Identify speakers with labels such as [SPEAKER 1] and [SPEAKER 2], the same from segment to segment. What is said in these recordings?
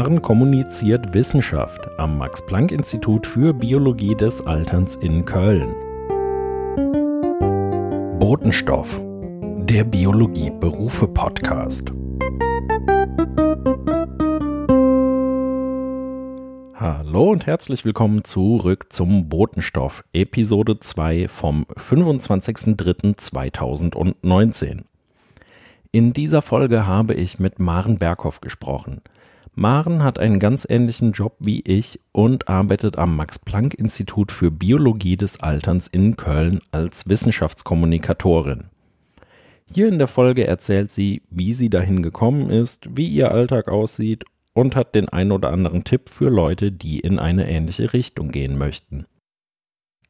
[SPEAKER 1] Maren kommuniziert Wissenschaft am Max-Planck-Institut für Biologie des Alterns in Köln. Botenstoff, der Biologie-Berufe-Podcast. Hallo und herzlich willkommen zurück zum Botenstoff, Episode 2 vom 25.03.2019. In dieser Folge habe ich mit Maren Berghoff gesprochen. Maren hat einen ganz ähnlichen Job wie ich und arbeitet am Max-Planck-Institut für Biologie des Alterns in Köln als Wissenschaftskommunikatorin. Hier in der Folge erzählt sie, wie sie dahin gekommen ist, wie ihr Alltag aussieht und hat den ein oder anderen Tipp für Leute, die in eine ähnliche Richtung gehen möchten.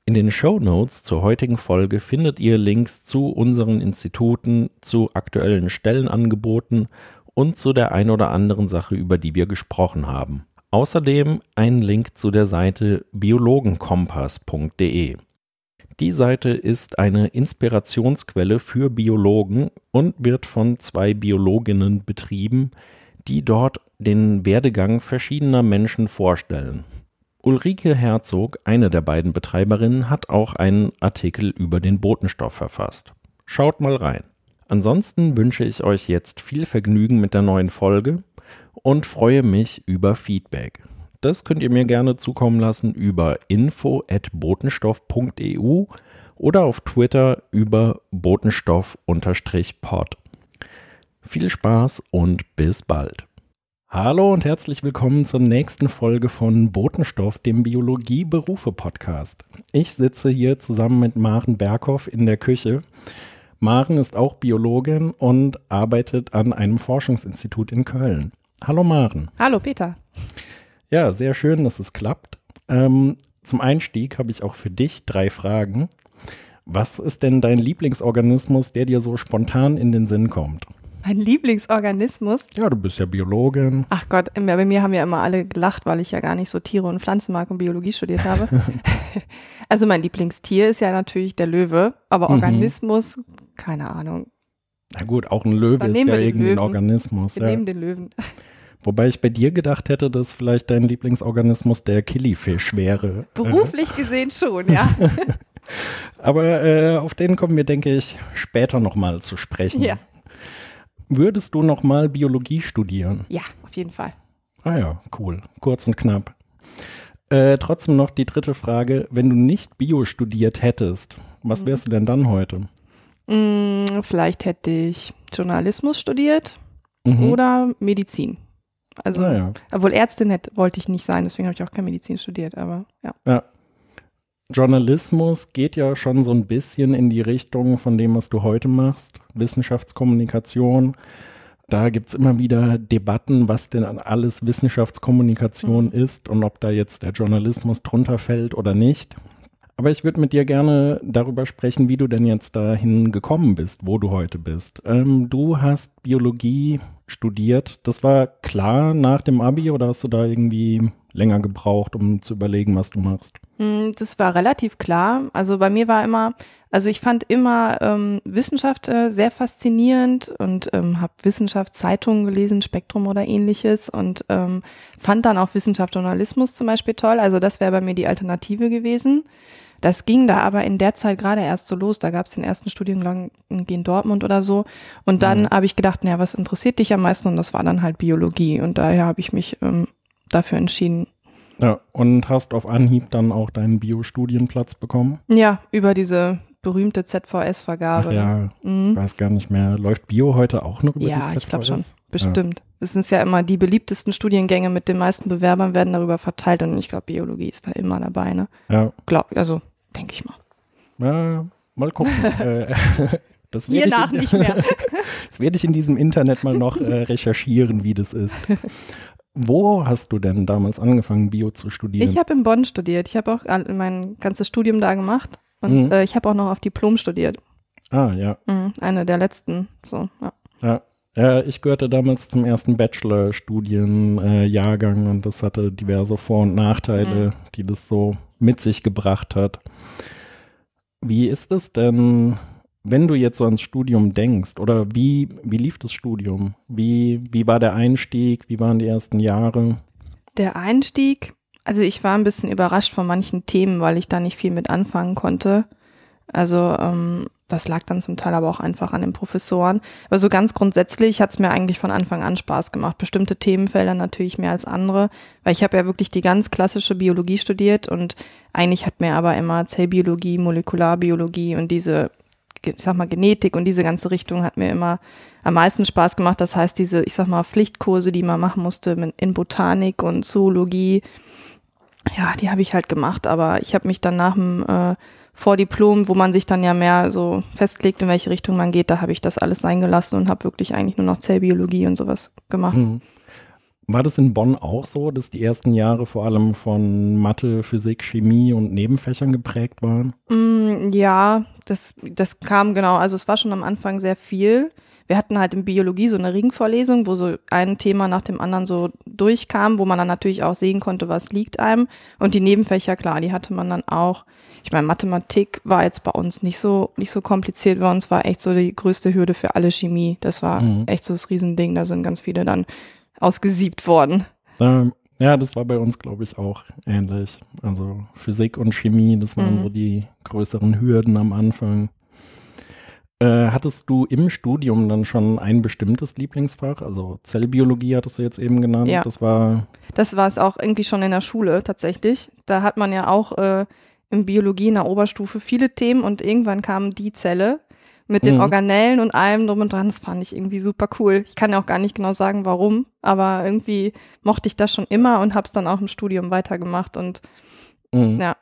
[SPEAKER 1] In den Show Notes zur heutigen Folge findet ihr Links zu unseren Instituten, zu aktuellen Stellenangeboten und zu der ein oder anderen Sache, über die wir gesprochen haben. Außerdem ein Link zu der Seite biologenkompass.de. Die Seite ist eine Inspirationsquelle für Biologen und wird von zwei Biologinnen betrieben, die dort den Werdegang verschiedener Menschen vorstellen. Ulrike Herzog, eine der beiden Betreiberinnen, hat auch einen Artikel über den Botenstoff verfasst. Schaut mal rein. Ansonsten wünsche ich euch jetzt viel Vergnügen mit der neuen Folge und freue mich über Feedback. Das könnt ihr mir gerne zukommen lassen über info@botenstoff.eu oder auf Twitter über botenstoff-pod. Viel Spaß und bis bald. Hallo und herzlich willkommen zur nächsten Folge von Botenstoff, dem Biologie-Berufe-Podcast. Ich sitze hier zusammen mit Maren Berghoff in der Küche. Maren ist auch Biologin und arbeitet an einem Forschungsinstitut in Köln. Hallo Maren.
[SPEAKER 2] Hallo Peter.
[SPEAKER 1] Ja, sehr schön, dass es klappt. Ähm, zum Einstieg habe ich auch für dich drei Fragen. Was ist denn dein Lieblingsorganismus, der dir so spontan in den Sinn kommt?
[SPEAKER 2] Mein Lieblingsorganismus?
[SPEAKER 1] Ja, du bist ja Biologin.
[SPEAKER 2] Ach Gott, bei mir haben ja immer alle gelacht, weil ich ja gar nicht so Tiere und Pflanzen mag und Biologie studiert habe. also mein Lieblingstier ist ja natürlich der Löwe, aber mhm. Keine Ahnung.
[SPEAKER 1] Na gut, auch ein Löwe ist ja irgendwie ein Organismus.
[SPEAKER 2] Wir ja. nehmen den Löwen.
[SPEAKER 1] Wobei ich bei dir gedacht hätte, dass vielleicht dein Lieblingsorganismus der Killifisch wäre.
[SPEAKER 2] Beruflich gesehen schon, ja.
[SPEAKER 1] Aber äh, auf den kommen wir, denke ich, später nochmal zu sprechen. Ja. Würdest du nochmal Biologie studieren?
[SPEAKER 2] Ja, auf jeden Fall.
[SPEAKER 1] Ah ja, cool. Kurz und knapp. Äh, trotzdem noch die dritte Frage. Wenn du nicht Bio studiert hättest, was mhm. wärst du denn dann heute?
[SPEAKER 2] Mm, vielleicht hätte ich Journalismus studiert mhm. oder Medizin. Also, ah, ja. obwohl Ärztin hätte, wollte ich nicht sein, deswegen habe ich auch keine Medizin studiert, aber ja.
[SPEAKER 1] Ja, Journalismus geht ja schon so ein bisschen in die Richtung von dem, was du heute machst, Wissenschaftskommunikation. Da gibt es immer wieder Debatten, was denn alles Wissenschaftskommunikation mhm. ist und ob da jetzt der Journalismus drunter fällt oder nicht. Aber ich würde mit dir gerne darüber sprechen, wie du denn jetzt dahin gekommen bist, wo du heute bist. Ähm, du hast Biologie studiert. Das war klar nach dem Abi oder hast du da irgendwie länger gebraucht, um zu überlegen, was du machst?
[SPEAKER 2] Mm, das war relativ klar. Also bei mir war immer, also ich fand immer ähm, Wissenschaft äh, sehr faszinierend und ähm, habe Wissenschaftszeitungen gelesen, Spektrum oder ähnliches und ähm, fand dann auch Wissenschaftsjournalismus zum Beispiel toll. Also das wäre bei mir die Alternative gewesen. Das ging da aber in der Zeit gerade erst so los. Da gab es den ersten Studiengang in Dortmund oder so. Und dann mhm. habe ich gedacht, naja, was interessiert dich am meisten? Und das war dann halt Biologie. Und daher habe ich mich ähm, dafür entschieden.
[SPEAKER 1] Ja, und hast auf Anhieb dann auch deinen Biostudienplatz bekommen?
[SPEAKER 2] Ja, über diese berühmte ZVS-Vergabe.
[SPEAKER 1] Ja, mhm. weiß gar nicht mehr. Läuft Bio heute auch noch über
[SPEAKER 2] ja,
[SPEAKER 1] die ZVS?
[SPEAKER 2] Ja, ich glaube schon. Bestimmt. Es sind ja immer die beliebtesten Studiengänge mit den meisten Bewerbern werden darüber verteilt und ich glaube, Biologie ist da immer dabei. Ne?
[SPEAKER 1] Ja.
[SPEAKER 2] Glaub, also denke ich mal.
[SPEAKER 1] Ja, mal gucken. Äh,
[SPEAKER 2] das Hier nach in, nicht mehr.
[SPEAKER 1] das werde ich in diesem Internet mal noch äh, recherchieren, wie das ist. Wo hast du denn damals angefangen, Bio zu studieren?
[SPEAKER 2] Ich habe in Bonn studiert. Ich habe auch mein ganzes Studium da gemacht und mhm. äh, ich habe auch noch auf Diplom studiert.
[SPEAKER 1] Ah, ja.
[SPEAKER 2] Mhm, eine der letzten, so, ja.
[SPEAKER 1] Ja, ja ich gehörte damals zum ersten Bachelor-Studienjahrgang äh, und das hatte diverse Vor- und Nachteile, mhm. die das so mit sich gebracht hat. Wie ist es denn wenn du jetzt so ans Studium denkst, oder wie, wie lief das Studium? Wie, wie war der Einstieg? Wie waren die ersten Jahre?
[SPEAKER 2] Der Einstieg, also ich war ein bisschen überrascht von manchen Themen, weil ich da nicht viel mit anfangen konnte. Also ähm, das lag dann zum Teil aber auch einfach an den Professoren. Aber so ganz grundsätzlich hat es mir eigentlich von Anfang an Spaß gemacht. Bestimmte Themenfelder natürlich mehr als andere, weil ich habe ja wirklich die ganz klassische Biologie studiert und eigentlich hat mir aber immer Zellbiologie, Molekularbiologie und diese, ich sag mal, Genetik und diese ganze Richtung hat mir immer am meisten Spaß gemacht. Das heißt, diese, ich sag mal, Pflichtkurse, die man machen musste in Botanik und Zoologie, ja, die habe ich halt gemacht, aber ich habe mich dann nach dem äh, Vordiplom, wo man sich dann ja mehr so festlegt, in welche Richtung man geht, da habe ich das alles sein gelassen und habe wirklich eigentlich nur noch Zellbiologie und sowas gemacht. Mhm.
[SPEAKER 1] War das in Bonn auch so, dass die ersten Jahre vor allem von Mathe, Physik, Chemie und Nebenfächern geprägt waren?
[SPEAKER 2] Mm, ja, das, das kam genau. Also es war schon am Anfang sehr viel. Wir hatten halt in Biologie so eine Ringvorlesung, wo so ein Thema nach dem anderen so durchkam, wo man dann natürlich auch sehen konnte, was liegt einem. Und die Nebenfächer, klar, die hatte man dann auch ich meine, Mathematik war jetzt bei uns nicht so, nicht so kompliziert. Bei uns war echt so die größte Hürde für alle Chemie. Das war mhm. echt so das Riesending. Da sind ganz viele dann ausgesiebt worden.
[SPEAKER 1] Ähm, ja, das war bei uns, glaube ich, auch ähnlich. Also Physik und Chemie, das waren mhm. so die größeren Hürden am Anfang. Äh, hattest du im Studium dann schon ein bestimmtes Lieblingsfach? Also Zellbiologie hattest du jetzt eben genannt.
[SPEAKER 2] Ja.
[SPEAKER 1] Das war.
[SPEAKER 2] Das war es auch irgendwie schon in der Schule tatsächlich. Da hat man ja auch äh, in Biologie in der Oberstufe viele Themen und irgendwann kam die Zelle mit den mhm. Organellen und allem drum und dran. Das fand ich irgendwie super cool. Ich kann ja auch gar nicht genau sagen, warum, aber irgendwie mochte ich das schon immer und habe es dann auch im Studium weitergemacht und mhm. ja.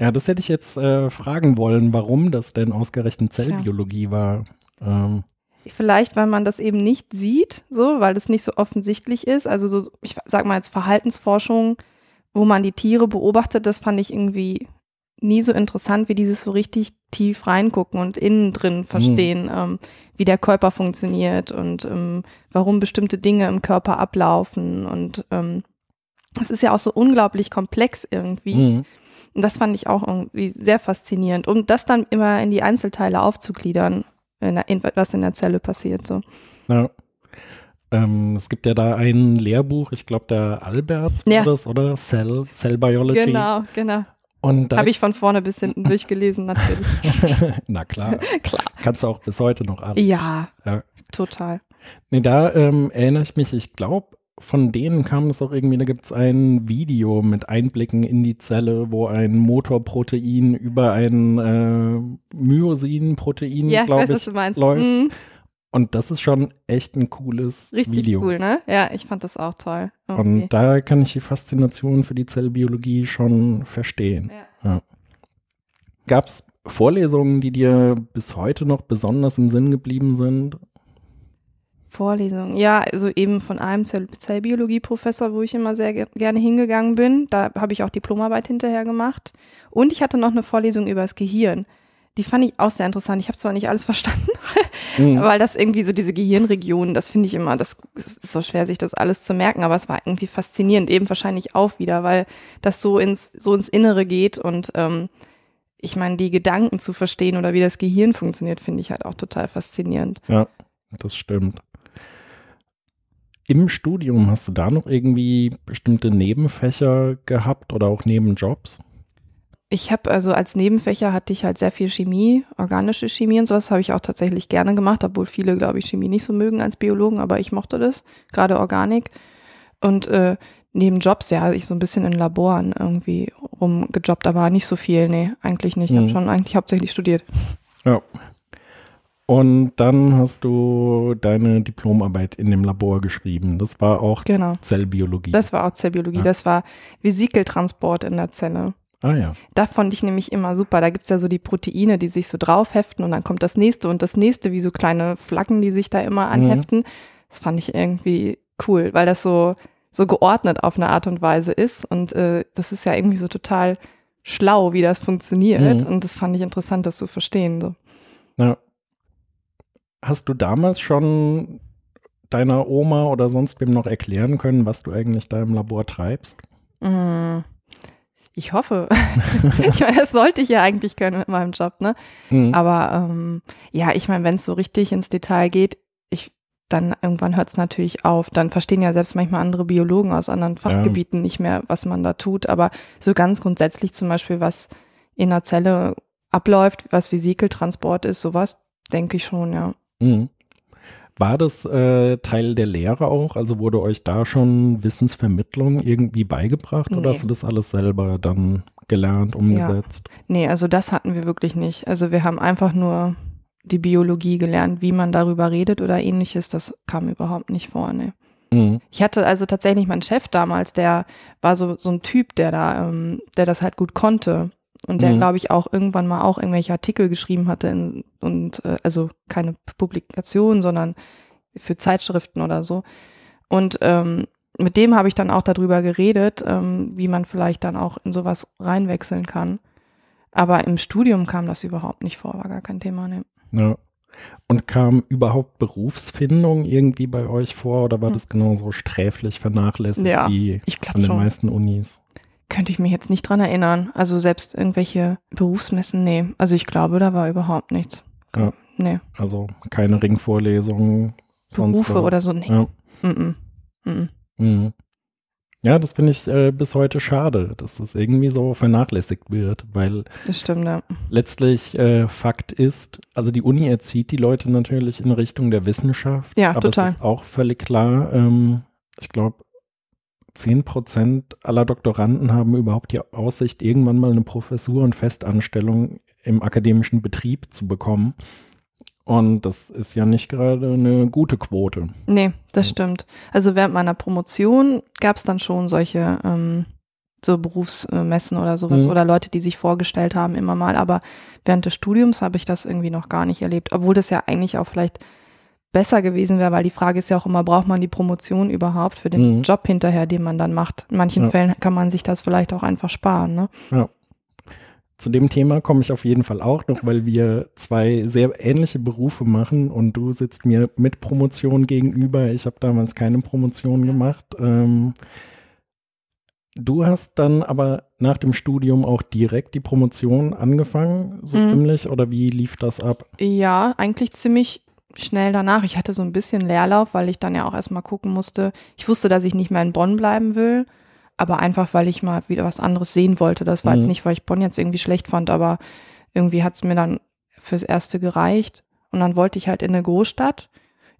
[SPEAKER 1] Ja, das hätte ich jetzt äh, fragen wollen, warum das denn ausgerechnet Zellbiologie ja. war. Ähm.
[SPEAKER 2] Vielleicht, weil man das eben nicht sieht, so, weil das nicht so offensichtlich ist. Also so, ich sag mal jetzt Verhaltensforschung, wo man die Tiere beobachtet, das fand ich irgendwie nie so interessant wie dieses so richtig tief reingucken und innen drin verstehen, mhm. ähm, wie der Körper funktioniert und ähm, warum bestimmte Dinge im Körper ablaufen. Und ähm, es ist ja auch so unglaublich komplex irgendwie. Mhm. Und das fand ich auch irgendwie sehr faszinierend, um das dann immer in die Einzelteile aufzugliedern, in der, in, was in der Zelle passiert. So.
[SPEAKER 1] Ja. Ähm, es gibt ja da ein Lehrbuch, ich glaube, der Alberts war ja. das, oder? Cell, Cell Biology.
[SPEAKER 2] Genau, genau. Habe ich von vorne bis hinten durchgelesen, natürlich.
[SPEAKER 1] Na klar. klar. Kannst du auch bis heute noch alles.
[SPEAKER 2] Ja, ja. total.
[SPEAKER 1] Nee, da ähm, erinnere ich mich, ich glaube, von denen kam es auch irgendwie, da gibt es ein Video mit Einblicken in die Zelle, wo ein Motorprotein über ein äh, Myosin-Protein, ja, glaube ich, ich läuft. Mhm. Und das ist schon echt ein cooles
[SPEAKER 2] Richtig
[SPEAKER 1] Video.
[SPEAKER 2] cool, ne? Ja, ich fand das auch toll.
[SPEAKER 1] Okay. Und da kann ich die Faszination für die Zellbiologie schon verstehen. Ja. Ja. Gab es Vorlesungen, die dir bis heute noch besonders im Sinn geblieben sind?
[SPEAKER 2] Vorlesungen, ja, also eben von einem Zell Zellbiologie-Professor, wo ich immer sehr ge gerne hingegangen bin. Da habe ich auch Diplomarbeit hinterher gemacht. Und ich hatte noch eine Vorlesung über das Gehirn die fand ich auch sehr interessant. Ich habe zwar nicht alles verstanden, mhm. weil das irgendwie so diese Gehirnregionen, das finde ich immer, das ist so schwer, sich das alles zu merken, aber es war irgendwie faszinierend, eben wahrscheinlich auch wieder, weil das so ins, so ins Innere geht und ähm, ich meine, die Gedanken zu verstehen oder wie das Gehirn funktioniert, finde ich halt auch total faszinierend.
[SPEAKER 1] Ja, das stimmt. Im Studium hast du da noch irgendwie bestimmte Nebenfächer gehabt oder auch Nebenjobs?
[SPEAKER 2] Ich habe also als Nebenfächer hatte ich halt sehr viel Chemie, organische Chemie und sowas habe ich auch tatsächlich gerne gemacht, obwohl viele, glaube ich, Chemie nicht so mögen als Biologen, aber ich mochte das, gerade Organik. Und äh, neben Jobs, ja, ich so ein bisschen in Laboren irgendwie rumgejobbt, aber nicht so viel, nee, eigentlich nicht. Ich habe mhm. schon eigentlich hauptsächlich studiert.
[SPEAKER 1] Ja. Und dann hast du deine Diplomarbeit in dem Labor geschrieben. Das war auch genau. Zellbiologie.
[SPEAKER 2] Das war auch Zellbiologie. Ja. Das war Vesikeltransport in der Zelle.
[SPEAKER 1] Ah ja.
[SPEAKER 2] Da fand ich nämlich immer super. Da gibt es ja so die Proteine, die sich so draufheften und dann kommt das nächste und das nächste, wie so kleine Flaggen, die sich da immer mhm. anheften. Mhm. Das fand ich irgendwie cool, weil das so, so geordnet auf eine Art und Weise ist. Und äh, das ist ja irgendwie so total schlau, wie das funktioniert. Mhm. Und das fand ich interessant, das zu verstehen. So.
[SPEAKER 1] Ja. Hast du damals schon deiner Oma oder sonst wem noch erklären können, was du eigentlich da im Labor treibst?
[SPEAKER 2] Mhm. Ich hoffe. ich meine, das wollte ich ja eigentlich können mit meinem Job, ne?
[SPEAKER 1] Mhm.
[SPEAKER 2] Aber ähm, ja, ich meine, wenn es so richtig ins Detail geht, ich, dann irgendwann hört es natürlich auf. Dann verstehen ja selbst manchmal andere Biologen aus anderen Fachgebieten nicht mehr, was man da tut. Aber so ganz grundsätzlich zum Beispiel, was in einer Zelle abläuft, was Vesikeltransport ist, sowas, denke ich schon, ja.
[SPEAKER 1] Mhm. War das äh, Teil der Lehre auch? Also wurde euch da schon Wissensvermittlung irgendwie beigebracht oder
[SPEAKER 2] Nee.
[SPEAKER 1] hast du das alles selber dann gelernt, umgesetzt?
[SPEAKER 2] Nee, also das hatten wir wirklich nicht. Also wir haben einfach nur die Biologie gelernt, wie man darüber redet oder ähnliches. Das kam überhaupt nicht vor, nee.
[SPEAKER 1] Mhm.
[SPEAKER 2] Ich hatte also tatsächlich meinen Chef damals, der war so, so ein Typ, der da, ähm, der das halt gut konnte. Und der,
[SPEAKER 1] Mhm.
[SPEAKER 2] glaube ich, auch irgendwann mal auch irgendwelche Artikel geschrieben hatte in, und äh, also keine Publikation, sondern für Zeitschriften oder so. Und ähm, mit dem habe ich dann auch darüber geredet, ähm, wie man vielleicht dann auch in sowas reinwechseln kann. Aber im Studium kam das überhaupt nicht vor, war gar kein Thema. Ne.
[SPEAKER 1] Ja. Und kam überhaupt Berufsfindung irgendwie bei euch vor oder war
[SPEAKER 2] Hm.
[SPEAKER 1] das genauso sträflich vernachlässigt
[SPEAKER 2] Ja,
[SPEAKER 1] wie an den
[SPEAKER 2] schon.
[SPEAKER 1] meisten Unis?
[SPEAKER 2] Könnte ich mich jetzt nicht dran erinnern. Also selbst irgendwelche Berufsmessen, nee. Also ich glaube, da war überhaupt nichts.
[SPEAKER 1] Ja.
[SPEAKER 2] Nee.
[SPEAKER 1] Also keine Ringvorlesungen,
[SPEAKER 2] Berufe oder so, nee.
[SPEAKER 1] Ja.
[SPEAKER 2] Mm -mm. Mm.
[SPEAKER 1] Ja, das finde ich äh, bis heute schade, dass das irgendwie so vernachlässigt wird, weil
[SPEAKER 2] Das stimmt, ja.
[SPEAKER 1] letztlich äh, Fakt ist, also die Uni erzieht die Leute natürlich in Richtung der Wissenschaft,
[SPEAKER 2] Ja,
[SPEAKER 1] aber
[SPEAKER 2] total.
[SPEAKER 1] es ist auch völlig klar, ähm, ich glaube, 10 Prozent aller Doktoranden haben überhaupt die Aussicht, irgendwann mal eine Professur und Festanstellung im akademischen Betrieb zu bekommen. Und das ist ja nicht gerade eine gute Quote.
[SPEAKER 2] Nee, das stimmt. Also während meiner Promotion gab es dann schon solche ähm, so Berufsmessen oder sowas
[SPEAKER 1] Mhm.
[SPEAKER 2] oder Leute, die sich vorgestellt haben immer mal. Aber während des Studiums habe ich das irgendwie noch gar nicht erlebt. Obwohl das ja eigentlich auch vielleicht besser gewesen wäre, weil die Frage ist ja auch immer, braucht man die Promotion überhaupt für den
[SPEAKER 1] Mhm.
[SPEAKER 2] Job hinterher, den man dann macht? In manchen
[SPEAKER 1] Ja.
[SPEAKER 2] Fällen kann man sich das vielleicht auch einfach sparen, ne?
[SPEAKER 1] Zu dem Thema komme ich auf jeden Fall auch noch, weil wir zwei sehr ähnliche Berufe machen und du sitzt mir mit Promotion gegenüber. Ich habe damals keine Promotion gemacht. Ähm, du hast dann aber nach dem Studium auch direkt die Promotion angefangen, so
[SPEAKER 2] Mhm.
[SPEAKER 1] ziemlich, oder wie lief das ab?
[SPEAKER 2] Ja, eigentlich ziemlich schnell danach. Ich hatte so ein bisschen Leerlauf, weil ich dann ja auch erstmal gucken musste. Ich wusste, dass ich nicht mehr in Bonn bleiben will, aber einfach, weil ich mal wieder was anderes sehen wollte. Das war
[SPEAKER 1] Mhm.
[SPEAKER 2] jetzt nicht, weil ich Bonn jetzt irgendwie schlecht fand, aber irgendwie hat es mir dann fürs Erste gereicht. Und dann wollte ich halt in eine Großstadt.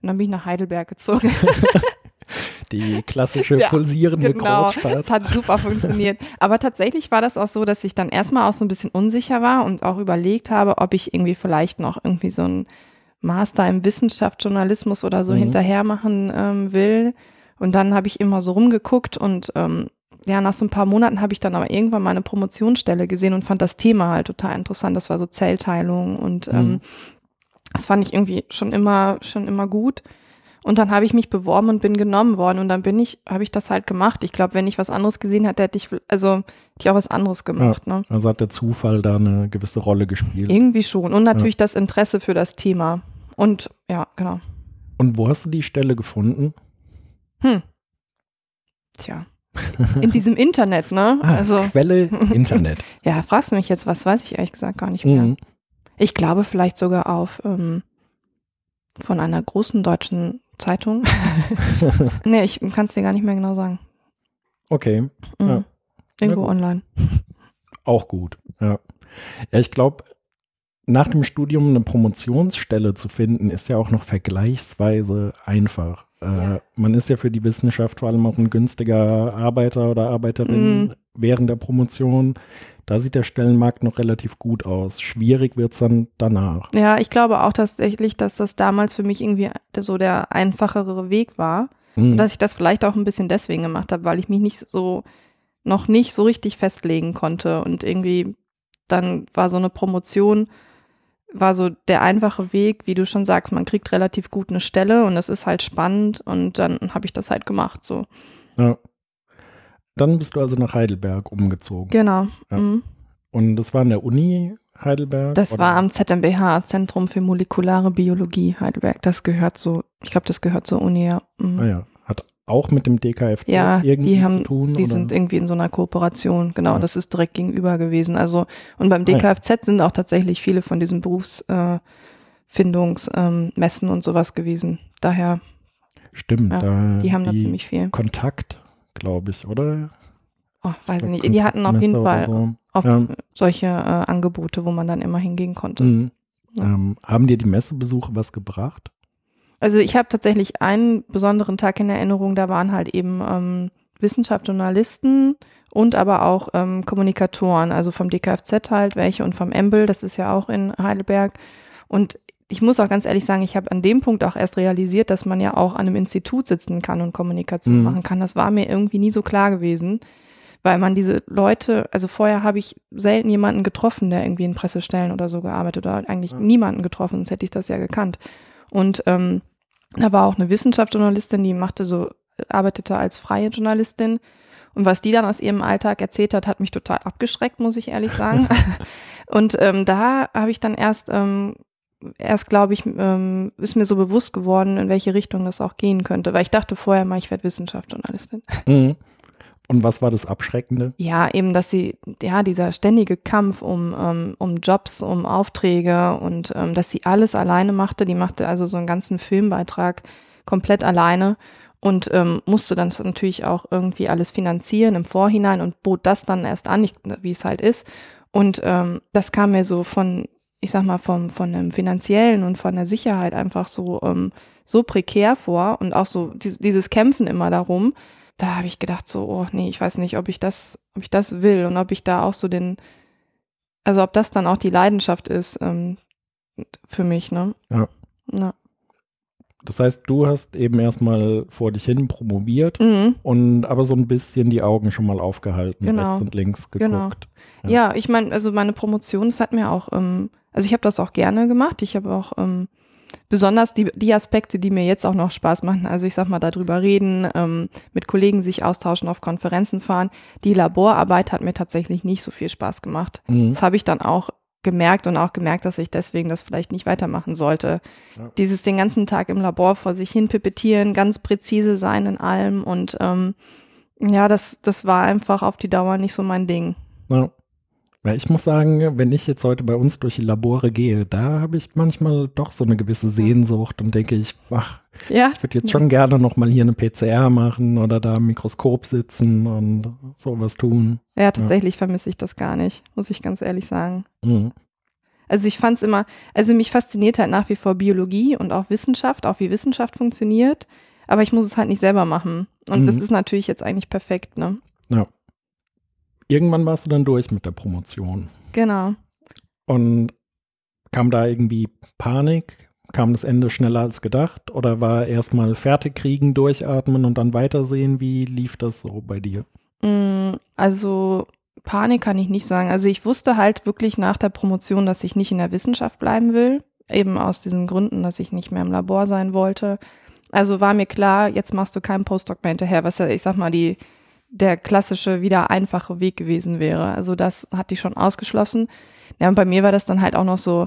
[SPEAKER 2] Und dann bin ich nach Heidelberg gezogen.
[SPEAKER 1] Die klassische
[SPEAKER 2] Ja,
[SPEAKER 1] pulsierende
[SPEAKER 2] genau.
[SPEAKER 1] Großstadt.
[SPEAKER 2] Es hat super funktioniert. Aber tatsächlich war das auch so, dass ich dann erstmal auch so ein bisschen unsicher war und auch überlegt habe, ob ich irgendwie vielleicht noch irgendwie so ein Master im Wissenschaftsjournalismus oder so
[SPEAKER 1] Mhm.
[SPEAKER 2] hinterher machen ähm, will. Und dann habe ich immer so rumgeguckt und ähm, ja, nach so ein paar Monaten habe ich dann aber irgendwann meine Promotionsstelle gesehen und fand das Thema halt total interessant. Das war so Zellteilung und ähm,
[SPEAKER 1] Mhm.
[SPEAKER 2] das fand ich irgendwie schon immer, schon immer gut. Und dann habe ich mich beworben und bin genommen worden und dann bin ich, habe ich das halt gemacht. Ich glaube, wenn ich was anderes gesehen hätte, hätte ich, also hätte ich auch was anderes gemacht, ne?
[SPEAKER 1] Also hat der Zufall da eine gewisse Rolle gespielt.
[SPEAKER 2] Irgendwie schon. Und natürlich das Interesse für das Thema. Und ja, genau.
[SPEAKER 1] Und wo hast du die Stelle gefunden?
[SPEAKER 2] Hm. Tja. In diesem Internet, ne?
[SPEAKER 1] Ah,
[SPEAKER 2] Also,
[SPEAKER 1] Quelle Internet.
[SPEAKER 2] ja, fragst du mich jetzt, was weiß ich ehrlich gesagt gar nicht mehr.
[SPEAKER 1] Mhm.
[SPEAKER 2] Ich glaube vielleicht sogar auf ähm, von einer großen deutschen Zeitung. nee, ich kann es dir gar nicht mehr genau sagen.
[SPEAKER 1] Okay.
[SPEAKER 2] Mhm.
[SPEAKER 1] Ja.
[SPEAKER 2] Irgendwo
[SPEAKER 1] gut.
[SPEAKER 2] online.
[SPEAKER 1] Auch gut, ja. Ja, ich glaube, nach dem Studium eine Promotionsstelle zu finden, ist ja auch noch vergleichsweise einfach. Äh,
[SPEAKER 2] Ja.
[SPEAKER 1] Man ist ja für die Wissenschaft vor allem auch ein günstiger Arbeiter oder Arbeiterin
[SPEAKER 2] Mhm.
[SPEAKER 1] während der Promotion. Da sieht der Stellenmarkt noch relativ gut aus. Schwierig wird es dann danach.
[SPEAKER 2] Ja, ich glaube auch tatsächlich, dass das damals für mich irgendwie so der einfachere Weg war.
[SPEAKER 1] Mhm.
[SPEAKER 2] Und dass ich das vielleicht auch ein bisschen deswegen gemacht habe, weil ich mich nicht so, noch nicht so richtig festlegen konnte. Und irgendwie dann war so eine Promotion, war so der einfache Weg, wie du schon sagst, man kriegt relativ gut eine Stelle und es ist halt spannend und dann habe ich das halt gemacht, so.
[SPEAKER 1] ja. Dann bist du also nach Heidelberg umgezogen.
[SPEAKER 2] Genau.
[SPEAKER 1] Ja.
[SPEAKER 2] Mhm.
[SPEAKER 1] Und das war an der Uni Heidelberg?
[SPEAKER 2] Das
[SPEAKER 1] oder?
[SPEAKER 2] war am ZMBH, Zentrum für molekulare Biologie Heidelberg. Das gehört so, ich glaube, das gehört zur Uni, ja. Mhm.
[SPEAKER 1] Ah ja, auch mit dem DKFZ
[SPEAKER 2] Ja,
[SPEAKER 1] irgendwie
[SPEAKER 2] die haben,
[SPEAKER 1] zu tun?
[SPEAKER 2] die
[SPEAKER 1] oder?
[SPEAKER 2] sind irgendwie in so einer Kooperation, genau,
[SPEAKER 1] Ja.
[SPEAKER 2] das ist direkt gegenüber gewesen. Also, und beim
[SPEAKER 1] Ah, ja.
[SPEAKER 2] DKFZ sind auch tatsächlich viele von diesen Berufsfindungsmessen äh, Messen und sowas gewesen. Daher,
[SPEAKER 1] Stimmt,
[SPEAKER 2] ja,
[SPEAKER 1] da
[SPEAKER 2] die haben da ziemlich viel.
[SPEAKER 1] Kontakt, glaube ich, oder?
[SPEAKER 2] Oh, weiß ich nicht. Die hatten auf jeden Fall
[SPEAKER 1] So.
[SPEAKER 2] auf solche äh, Angebote, wo man dann immer hingehen konnte.
[SPEAKER 1] Mhm. Ähm, haben dir die Messebesuche was gebracht?
[SPEAKER 2] Also ich habe tatsächlich einen besonderen Tag in Erinnerung, da waren halt eben ähm, Wissenschaft, Journalisten und aber auch ähm, Kommunikatoren, also vom DKFZ halt welche und vom Embel, das ist ja auch in Heidelberg. Und ich muss auch ganz ehrlich sagen, ich habe an dem Punkt auch erst realisiert, dass man ja auch an einem Institut sitzen kann und Kommunikation
[SPEAKER 1] Mhm.
[SPEAKER 2] machen kann. Das war mir irgendwie nie so klar gewesen, weil man diese Leute, also vorher habe ich selten jemanden getroffen, der irgendwie in Pressestellen oder so gearbeitet oder eigentlich
[SPEAKER 1] Ja.
[SPEAKER 2] niemanden getroffen, sonst hätte ich das ja gekannt. Und ähm, da war auch eine Wissenschaftsjournalistin, die machte so, arbeitete als freie Journalistin. Und was die dann aus ihrem Alltag erzählt hat, hat mich total abgeschreckt, muss ich ehrlich sagen. und ähm, da habe ich dann erst, ähm, erst glaube ich, ähm, ist mir so bewusst geworden, in welche Richtung das auch gehen könnte. Weil ich dachte vorher mal, ich werde Wissenschaftsjournalistin.
[SPEAKER 1] Mhm. Und was war das Abschreckende?
[SPEAKER 2] Ja, eben, dass sie, ja, dieser ständige Kampf um, ähm, um Jobs, um Aufträge und ähm, dass sie alles alleine machte. Die machte also so einen ganzen Filmbeitrag komplett alleine und ähm, musste dann natürlich auch irgendwie alles finanzieren im Vorhinein und bot das dann erst an, wie es halt ist. Und ähm, das kam mir so von, ich sag mal, vom, von dem finanziellen und von der Sicherheit einfach so, ähm, so prekär vor und auch so dies, dieses Kämpfen immer darum. Da habe ich gedacht so, oh nee, ich weiß nicht, ob ich das, ob ich das will und ob ich da auch so den, also ob das dann auch die Leidenschaft ist ähm, für mich, ne?
[SPEAKER 1] Ja.
[SPEAKER 2] Ja.
[SPEAKER 1] Das heißt, du hast eben erstmal vor dich hin promoviert
[SPEAKER 2] Mhm.
[SPEAKER 1] und aber so ein bisschen die Augen schon mal aufgehalten,
[SPEAKER 2] Genau.
[SPEAKER 1] rechts und links
[SPEAKER 2] Genau.
[SPEAKER 1] geguckt. Ja.
[SPEAKER 2] Ja, ich meine, also meine Promotion, das hat mir auch, ähm, also ich habe das auch gerne gemacht. Ich habe auch ähm, besonders die, die Aspekte, die mir jetzt auch noch Spaß machen, also ich sag mal, darüber reden, ähm, mit Kollegen sich austauschen, auf Konferenzen fahren. Die Laborarbeit hat mir tatsächlich nicht so viel Spaß gemacht.
[SPEAKER 1] Mhm.
[SPEAKER 2] Das habe ich dann auch gemerkt und auch gemerkt, dass ich deswegen das vielleicht nicht weitermachen sollte.
[SPEAKER 1] Ja.
[SPEAKER 2] Dieses den ganzen Tag im Labor vor sich hin pipettieren, ganz präzise sein in allem und ähm, ja, das, das war einfach auf die Dauer nicht so mein Ding.
[SPEAKER 1] Ja. Ja, ich muss sagen, wenn ich jetzt heute bei uns durch die Labore gehe, da habe ich manchmal doch so eine gewisse Sehnsucht und denke ich, ach,
[SPEAKER 2] Ja,
[SPEAKER 1] ich würde jetzt schon gerne noch mal hier eine PCR machen oder da im Mikroskop sitzen und sowas tun.
[SPEAKER 2] ja, tatsächlich vermisse ich das gar nicht, muss ich ganz ehrlich sagen.
[SPEAKER 1] Mhm.
[SPEAKER 2] Also ich fand es immer, also mich fasziniert halt nach wie vor Biologie und auch Wissenschaft, auch wie Wissenschaft funktioniert, aber ich muss es halt nicht selber machen. Und das
[SPEAKER 1] Mhm.
[SPEAKER 2] ist natürlich jetzt eigentlich perfekt, ne?
[SPEAKER 1] Ja. Irgendwann warst du dann durch mit der Promotion.
[SPEAKER 2] Genau.
[SPEAKER 1] Und kam da irgendwie Panik? Kam das Ende schneller als gedacht? Oder war erstmal fertig kriegen, durchatmen und dann weitersehen? Wie lief das so bei dir?
[SPEAKER 2] Mm, Also Panik kann ich nicht sagen. Also ich wusste halt wirklich nach der Promotion, dass ich nicht in der Wissenschaft bleiben will. Eben aus diesen Gründen, dass ich nicht mehr im Labor sein wollte. Also war mir klar, jetzt machst du keinen Postdoc mehr hinterher, was ja, ich sag mal, die, der klassische, wieder einfache Weg gewesen wäre. Also das hat die schon ausgeschlossen. Ja, und bei mir war das dann halt auch noch so,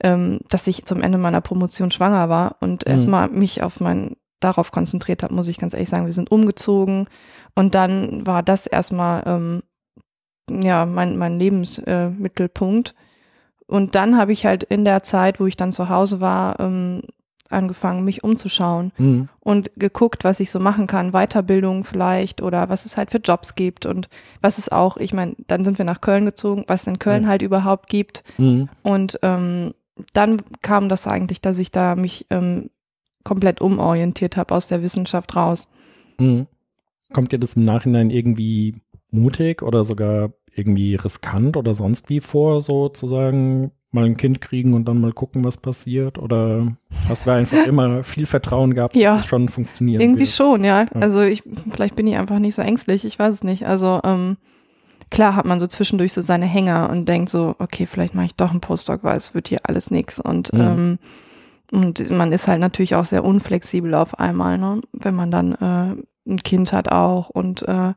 [SPEAKER 2] ähm, dass ich zum Ende meiner Promotion schwanger war und
[SPEAKER 1] Mhm.
[SPEAKER 2] erstmal mich auf mein, darauf konzentriert habe, muss ich ganz ehrlich sagen. Wir sind umgezogen und dann war das erstmal ähm, ja mein, mein Lebensmittelpunkt. Äh, und dann habe ich halt in der Zeit, wo ich dann zu Hause war, ähm, angefangen, mich umzuschauen
[SPEAKER 1] Mhm.
[SPEAKER 2] und geguckt, was ich so machen kann, Weiterbildung vielleicht oder was es halt für Jobs gibt und was es auch, ich meine, dann sind wir nach Köln gezogen, was es in Köln
[SPEAKER 1] Ja.
[SPEAKER 2] halt überhaupt gibt.
[SPEAKER 1] Mhm.
[SPEAKER 2] Und ähm, dann kam das eigentlich, dass ich da mich ähm, komplett umorientiert habe aus der Wissenschaft raus.
[SPEAKER 1] Mhm. Kommt dir das im Nachhinein irgendwie mutig oder sogar irgendwie riskant oder sonst wie vor, so zu sagen, mal ein Kind kriegen und dann mal gucken, was passiert? Oder hast du da einfach immer viel Vertrauen gehabt,
[SPEAKER 2] Ja.
[SPEAKER 1] dass es schon funktionieren
[SPEAKER 2] Irgendwie
[SPEAKER 1] wird?
[SPEAKER 2] schon, ja.
[SPEAKER 1] Ja.
[SPEAKER 2] Also ich, vielleicht bin ich einfach nicht so ängstlich, ich weiß es nicht. Also ähm, klar hat man so zwischendurch so seine Hänger und denkt so, okay, vielleicht mache ich doch einen Postdoc, weil es wird hier alles nix. Und,
[SPEAKER 1] Mhm.
[SPEAKER 2] ähm, und man ist halt natürlich auch sehr unflexibel auf einmal, ne? wenn man dann äh, ein Kind hat auch und äh,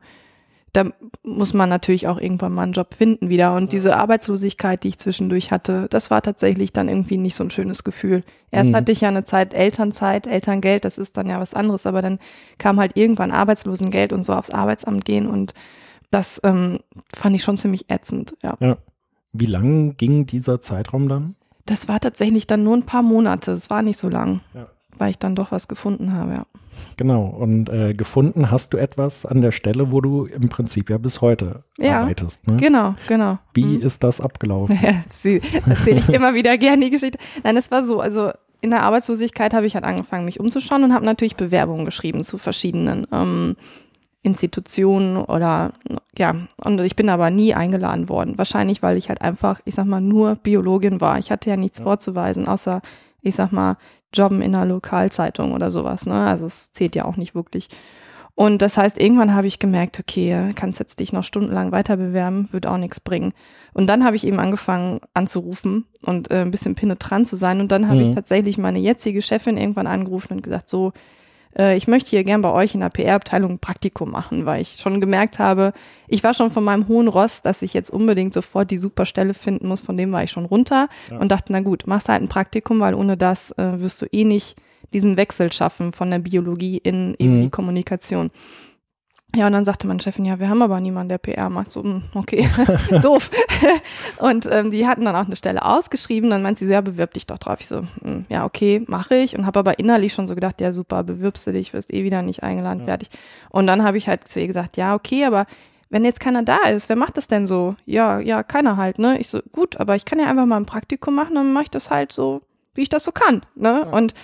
[SPEAKER 2] da muss man natürlich auch irgendwann mal einen Job finden wieder. Und diese Arbeitslosigkeit, die ich zwischendurch hatte, das war tatsächlich dann irgendwie nicht so ein schönes Gefühl. Erst
[SPEAKER 1] Mhm.
[SPEAKER 2] hatte ich ja eine Zeit Elternzeit, Elterngeld, das ist dann ja was anderes, aber dann kam halt irgendwann Arbeitslosengeld und so aufs Arbeitsamt gehen und das ähm, fand ich schon ziemlich ätzend, ja.
[SPEAKER 1] Wie lang ging dieser Zeitraum dann?
[SPEAKER 2] Das war tatsächlich dann nur ein paar Monate, es war nicht so lang,
[SPEAKER 1] Ja.
[SPEAKER 2] Weil ich dann doch was gefunden habe, ja.
[SPEAKER 1] Genau. Und äh, gefunden hast du etwas an der Stelle, wo du im Prinzip ja bis heute
[SPEAKER 2] Ja.
[SPEAKER 1] arbeitest. Ne?
[SPEAKER 2] Genau, genau.
[SPEAKER 1] Wie
[SPEAKER 2] Mhm.
[SPEAKER 1] ist das abgelaufen?
[SPEAKER 2] Ja, erzähle ich immer wieder gerne die Geschichte. Nein, es war so, also in der Arbeitslosigkeit habe ich halt angefangen, mich umzuschauen und habe natürlich Bewerbungen geschrieben zu verschiedenen ähm, Institutionen oder ja, und ich bin aber nie eingeladen worden. Wahrscheinlich, weil ich halt einfach, ich sag mal, nur Biologin war. Ich hatte ja nichts
[SPEAKER 1] Ja.
[SPEAKER 2] vorzuweisen, außer, ich sag mal, Jobben in einer Lokalzeitung oder sowas. Ne? Also es zählt ja auch nicht wirklich. Und das heißt, irgendwann habe ich gemerkt, okay, kannst jetzt dich noch stundenlang weiter bewerben, wird auch nichts bringen. Und dann habe ich eben angefangen anzurufen und äh, ein bisschen penetrant zu sein. Und dann habe
[SPEAKER 1] Mhm.
[SPEAKER 2] ich tatsächlich meine jetzige Chefin irgendwann angerufen und gesagt, so, äh, ich möchte hier gern bei euch in der PR-Abteilung ein Praktikum machen, weil ich schon gemerkt habe, ich war schon von meinem hohen Ross, dass ich jetzt unbedingt sofort die super Stelle finden muss, von dem war ich schon runter
[SPEAKER 1] Ja.
[SPEAKER 2] und dachte, na gut, machst halt ein Praktikum, weil ohne das äh, wirst du eh nicht diesen Wechsel schaffen von der Biologie in eben
[SPEAKER 1] Mhm.
[SPEAKER 2] die Kommunikation. Ja, und dann sagte meine Chefin, ja, wir haben aber niemanden, der PR macht. So, hm, okay, doof. und ähm, die hatten dann auch eine Stelle ausgeschrieben. Dann meint sie so, ja, bewirb dich doch drauf. Ich so, hm, ja, okay, mache ich. Und habe aber innerlich schon so gedacht, ja, super, bewirbst du dich, wirst eh wieder nicht eingeladen,
[SPEAKER 1] Ja.
[SPEAKER 2] fertig. Und dann habe ich halt zu ihr gesagt, ja, okay, aber wenn jetzt keiner da ist, wer macht das denn so? Ja, ja, keiner halt, ne? Ich so, gut, aber ich kann ja einfach mal ein Praktikum machen, dann mache ich das halt so, wie ich das so kann, ne?
[SPEAKER 1] Ja.
[SPEAKER 2] Und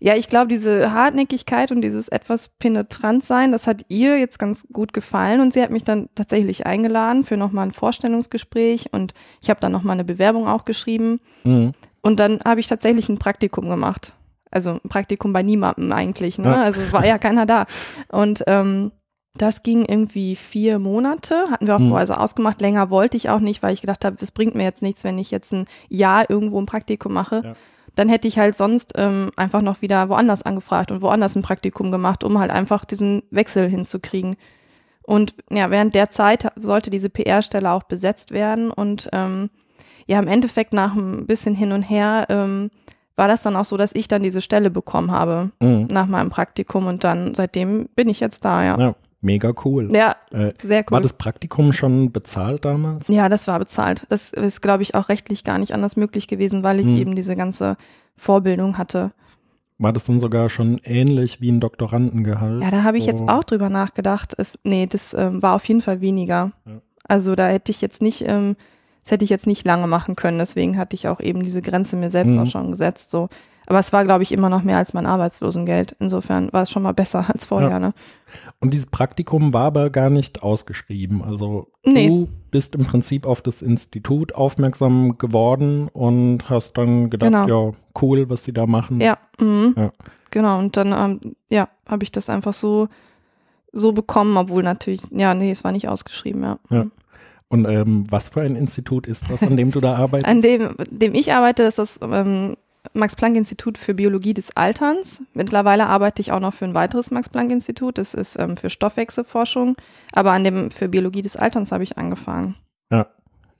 [SPEAKER 2] ja, ich glaube, diese Hartnäckigkeit und dieses etwas penetrant sein, das hat ihr jetzt ganz gut gefallen und sie hat mich dann tatsächlich eingeladen für nochmal ein Vorstellungsgespräch und ich habe dann nochmal eine Bewerbung auch geschrieben
[SPEAKER 1] Mhm.
[SPEAKER 2] und dann habe ich tatsächlich ein Praktikum gemacht. Also ein Praktikum bei niemandem eigentlich, ne?
[SPEAKER 1] Ja.
[SPEAKER 2] Also war ja keiner da. Und ähm, das ging irgendwie vier Monate, hatten wir auch
[SPEAKER 1] Mhm.
[SPEAKER 2] vorher so ausgemacht. Länger wollte ich auch nicht, weil ich gedacht habe, es bringt mir jetzt nichts, wenn ich jetzt ein Jahr irgendwo ein Praktikum mache.
[SPEAKER 1] Ja.
[SPEAKER 2] Dann hätte ich halt sonst ähm, einfach noch wieder woanders angefragt und woanders ein Praktikum gemacht, um halt einfach diesen Wechsel hinzukriegen. Und ja, während der Zeit sollte diese PR-Stelle auch besetzt werden. Und ähm, ja, im Endeffekt nach ein bisschen hin und her ähm, war das dann auch so, dass ich dann diese Stelle bekommen habe
[SPEAKER 1] Mhm.
[SPEAKER 2] nach meinem Praktikum. Und dann seitdem bin ich jetzt da, ja.
[SPEAKER 1] Ja, mega cool.
[SPEAKER 2] Ja,
[SPEAKER 1] Äh,
[SPEAKER 2] sehr cool.
[SPEAKER 1] War das Praktikum schon bezahlt damals?
[SPEAKER 2] Ja, das war bezahlt. Das ist, glaube ich, auch rechtlich gar nicht anders möglich gewesen, weil ich
[SPEAKER 1] Hm.
[SPEAKER 2] eben diese ganze Vorbildung hatte.
[SPEAKER 1] War das dann sogar schon ähnlich wie ein Doktorandengehalt?
[SPEAKER 2] Ja, da habe ich
[SPEAKER 1] So-
[SPEAKER 2] jetzt auch drüber nachgedacht. Es, nee, das ähm, war auf jeden Fall weniger.
[SPEAKER 1] Ja.
[SPEAKER 2] Also da hätte ich jetzt nicht, ähm, das hätte ich jetzt nicht lange machen können. Deswegen hatte ich auch eben diese Grenze mir selbst
[SPEAKER 1] Mhm.
[SPEAKER 2] auch schon gesetzt. So. Aber es war, glaube ich, immer noch mehr als mein Arbeitslosengeld. Insofern war es schon mal besser als vorher.
[SPEAKER 1] Ja.
[SPEAKER 2] Ne?
[SPEAKER 1] Und dieses Praktikum war aber gar nicht ausgeschrieben. Also
[SPEAKER 2] Nee.
[SPEAKER 1] du bist im Prinzip auf das Institut aufmerksam geworden und hast dann gedacht,
[SPEAKER 2] Genau.
[SPEAKER 1] ja, cool, was die da machen.
[SPEAKER 2] Ja, mhm.
[SPEAKER 1] Ja.
[SPEAKER 2] genau. Und dann, ähm, ja, habe ich das einfach so, so bekommen, obwohl natürlich, ja, nee, es war nicht ausgeschrieben, ja.
[SPEAKER 1] Ja. Und ähm, was für ein Institut ist das, an dem du da arbeitest?
[SPEAKER 2] An dem, dem ich arbeite, ist das ähm, Max-Planck-Institut für Biologie des Alterns. Mittlerweile arbeite ich auch noch für ein weiteres Max-Planck-Institut. Das ist ähm, für Stoffwechselforschung. Aber an dem für Biologie des Alterns habe ich angefangen.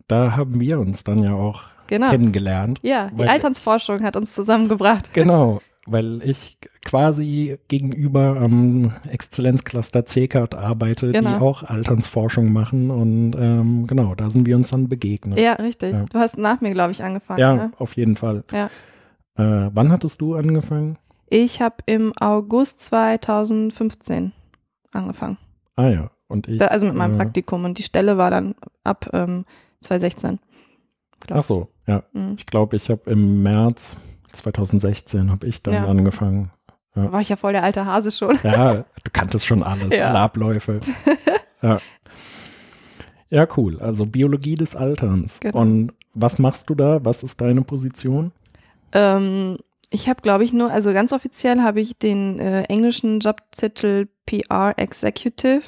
[SPEAKER 1] da haben wir uns dann ja auch
[SPEAKER 2] Genau.
[SPEAKER 1] kennengelernt.
[SPEAKER 2] Ja, die Alternsforschung hat uns zusammengebracht.
[SPEAKER 1] Genau, weil ich quasi gegenüber am Exzellenzcluster CECAT arbeite, die
[SPEAKER 2] Genau.
[SPEAKER 1] auch Alternsforschung machen und ähm, genau, da sind wir uns dann begegnet.
[SPEAKER 2] Ja, richtig.
[SPEAKER 1] Ja.
[SPEAKER 2] Du hast nach mir, glaube ich, angefangen.
[SPEAKER 1] Ja,
[SPEAKER 2] Ne?
[SPEAKER 1] auf jeden Fall.
[SPEAKER 2] Ja.
[SPEAKER 1] Äh, wann hattest du angefangen?
[SPEAKER 2] Ich habe im August 2015 angefangen.
[SPEAKER 1] Ah ja, und ich.
[SPEAKER 2] Da, also mit meinem
[SPEAKER 1] äh,
[SPEAKER 2] Praktikum. Und die Stelle war dann ab ähm, 2016. glaub
[SPEAKER 1] Ach so, ja.
[SPEAKER 2] ich. Mhm.
[SPEAKER 1] Ich glaube, ich habe im März 2016 habe ich dann
[SPEAKER 2] Ja.
[SPEAKER 1] angefangen.
[SPEAKER 2] Da war ich ja voll der alte Hase schon.
[SPEAKER 1] Ja, du kanntest schon alles,
[SPEAKER 2] Ja.
[SPEAKER 1] alle Abläufe. ja. ja, cool. Also Biologie des Alterns.
[SPEAKER 2] Genau.
[SPEAKER 1] Und was machst du da? Was ist deine Position?
[SPEAKER 2] Ähm, ich habe, glaube ich, nur, also ganz offiziell habe ich den äh, englischen Jobtitel PR Executive.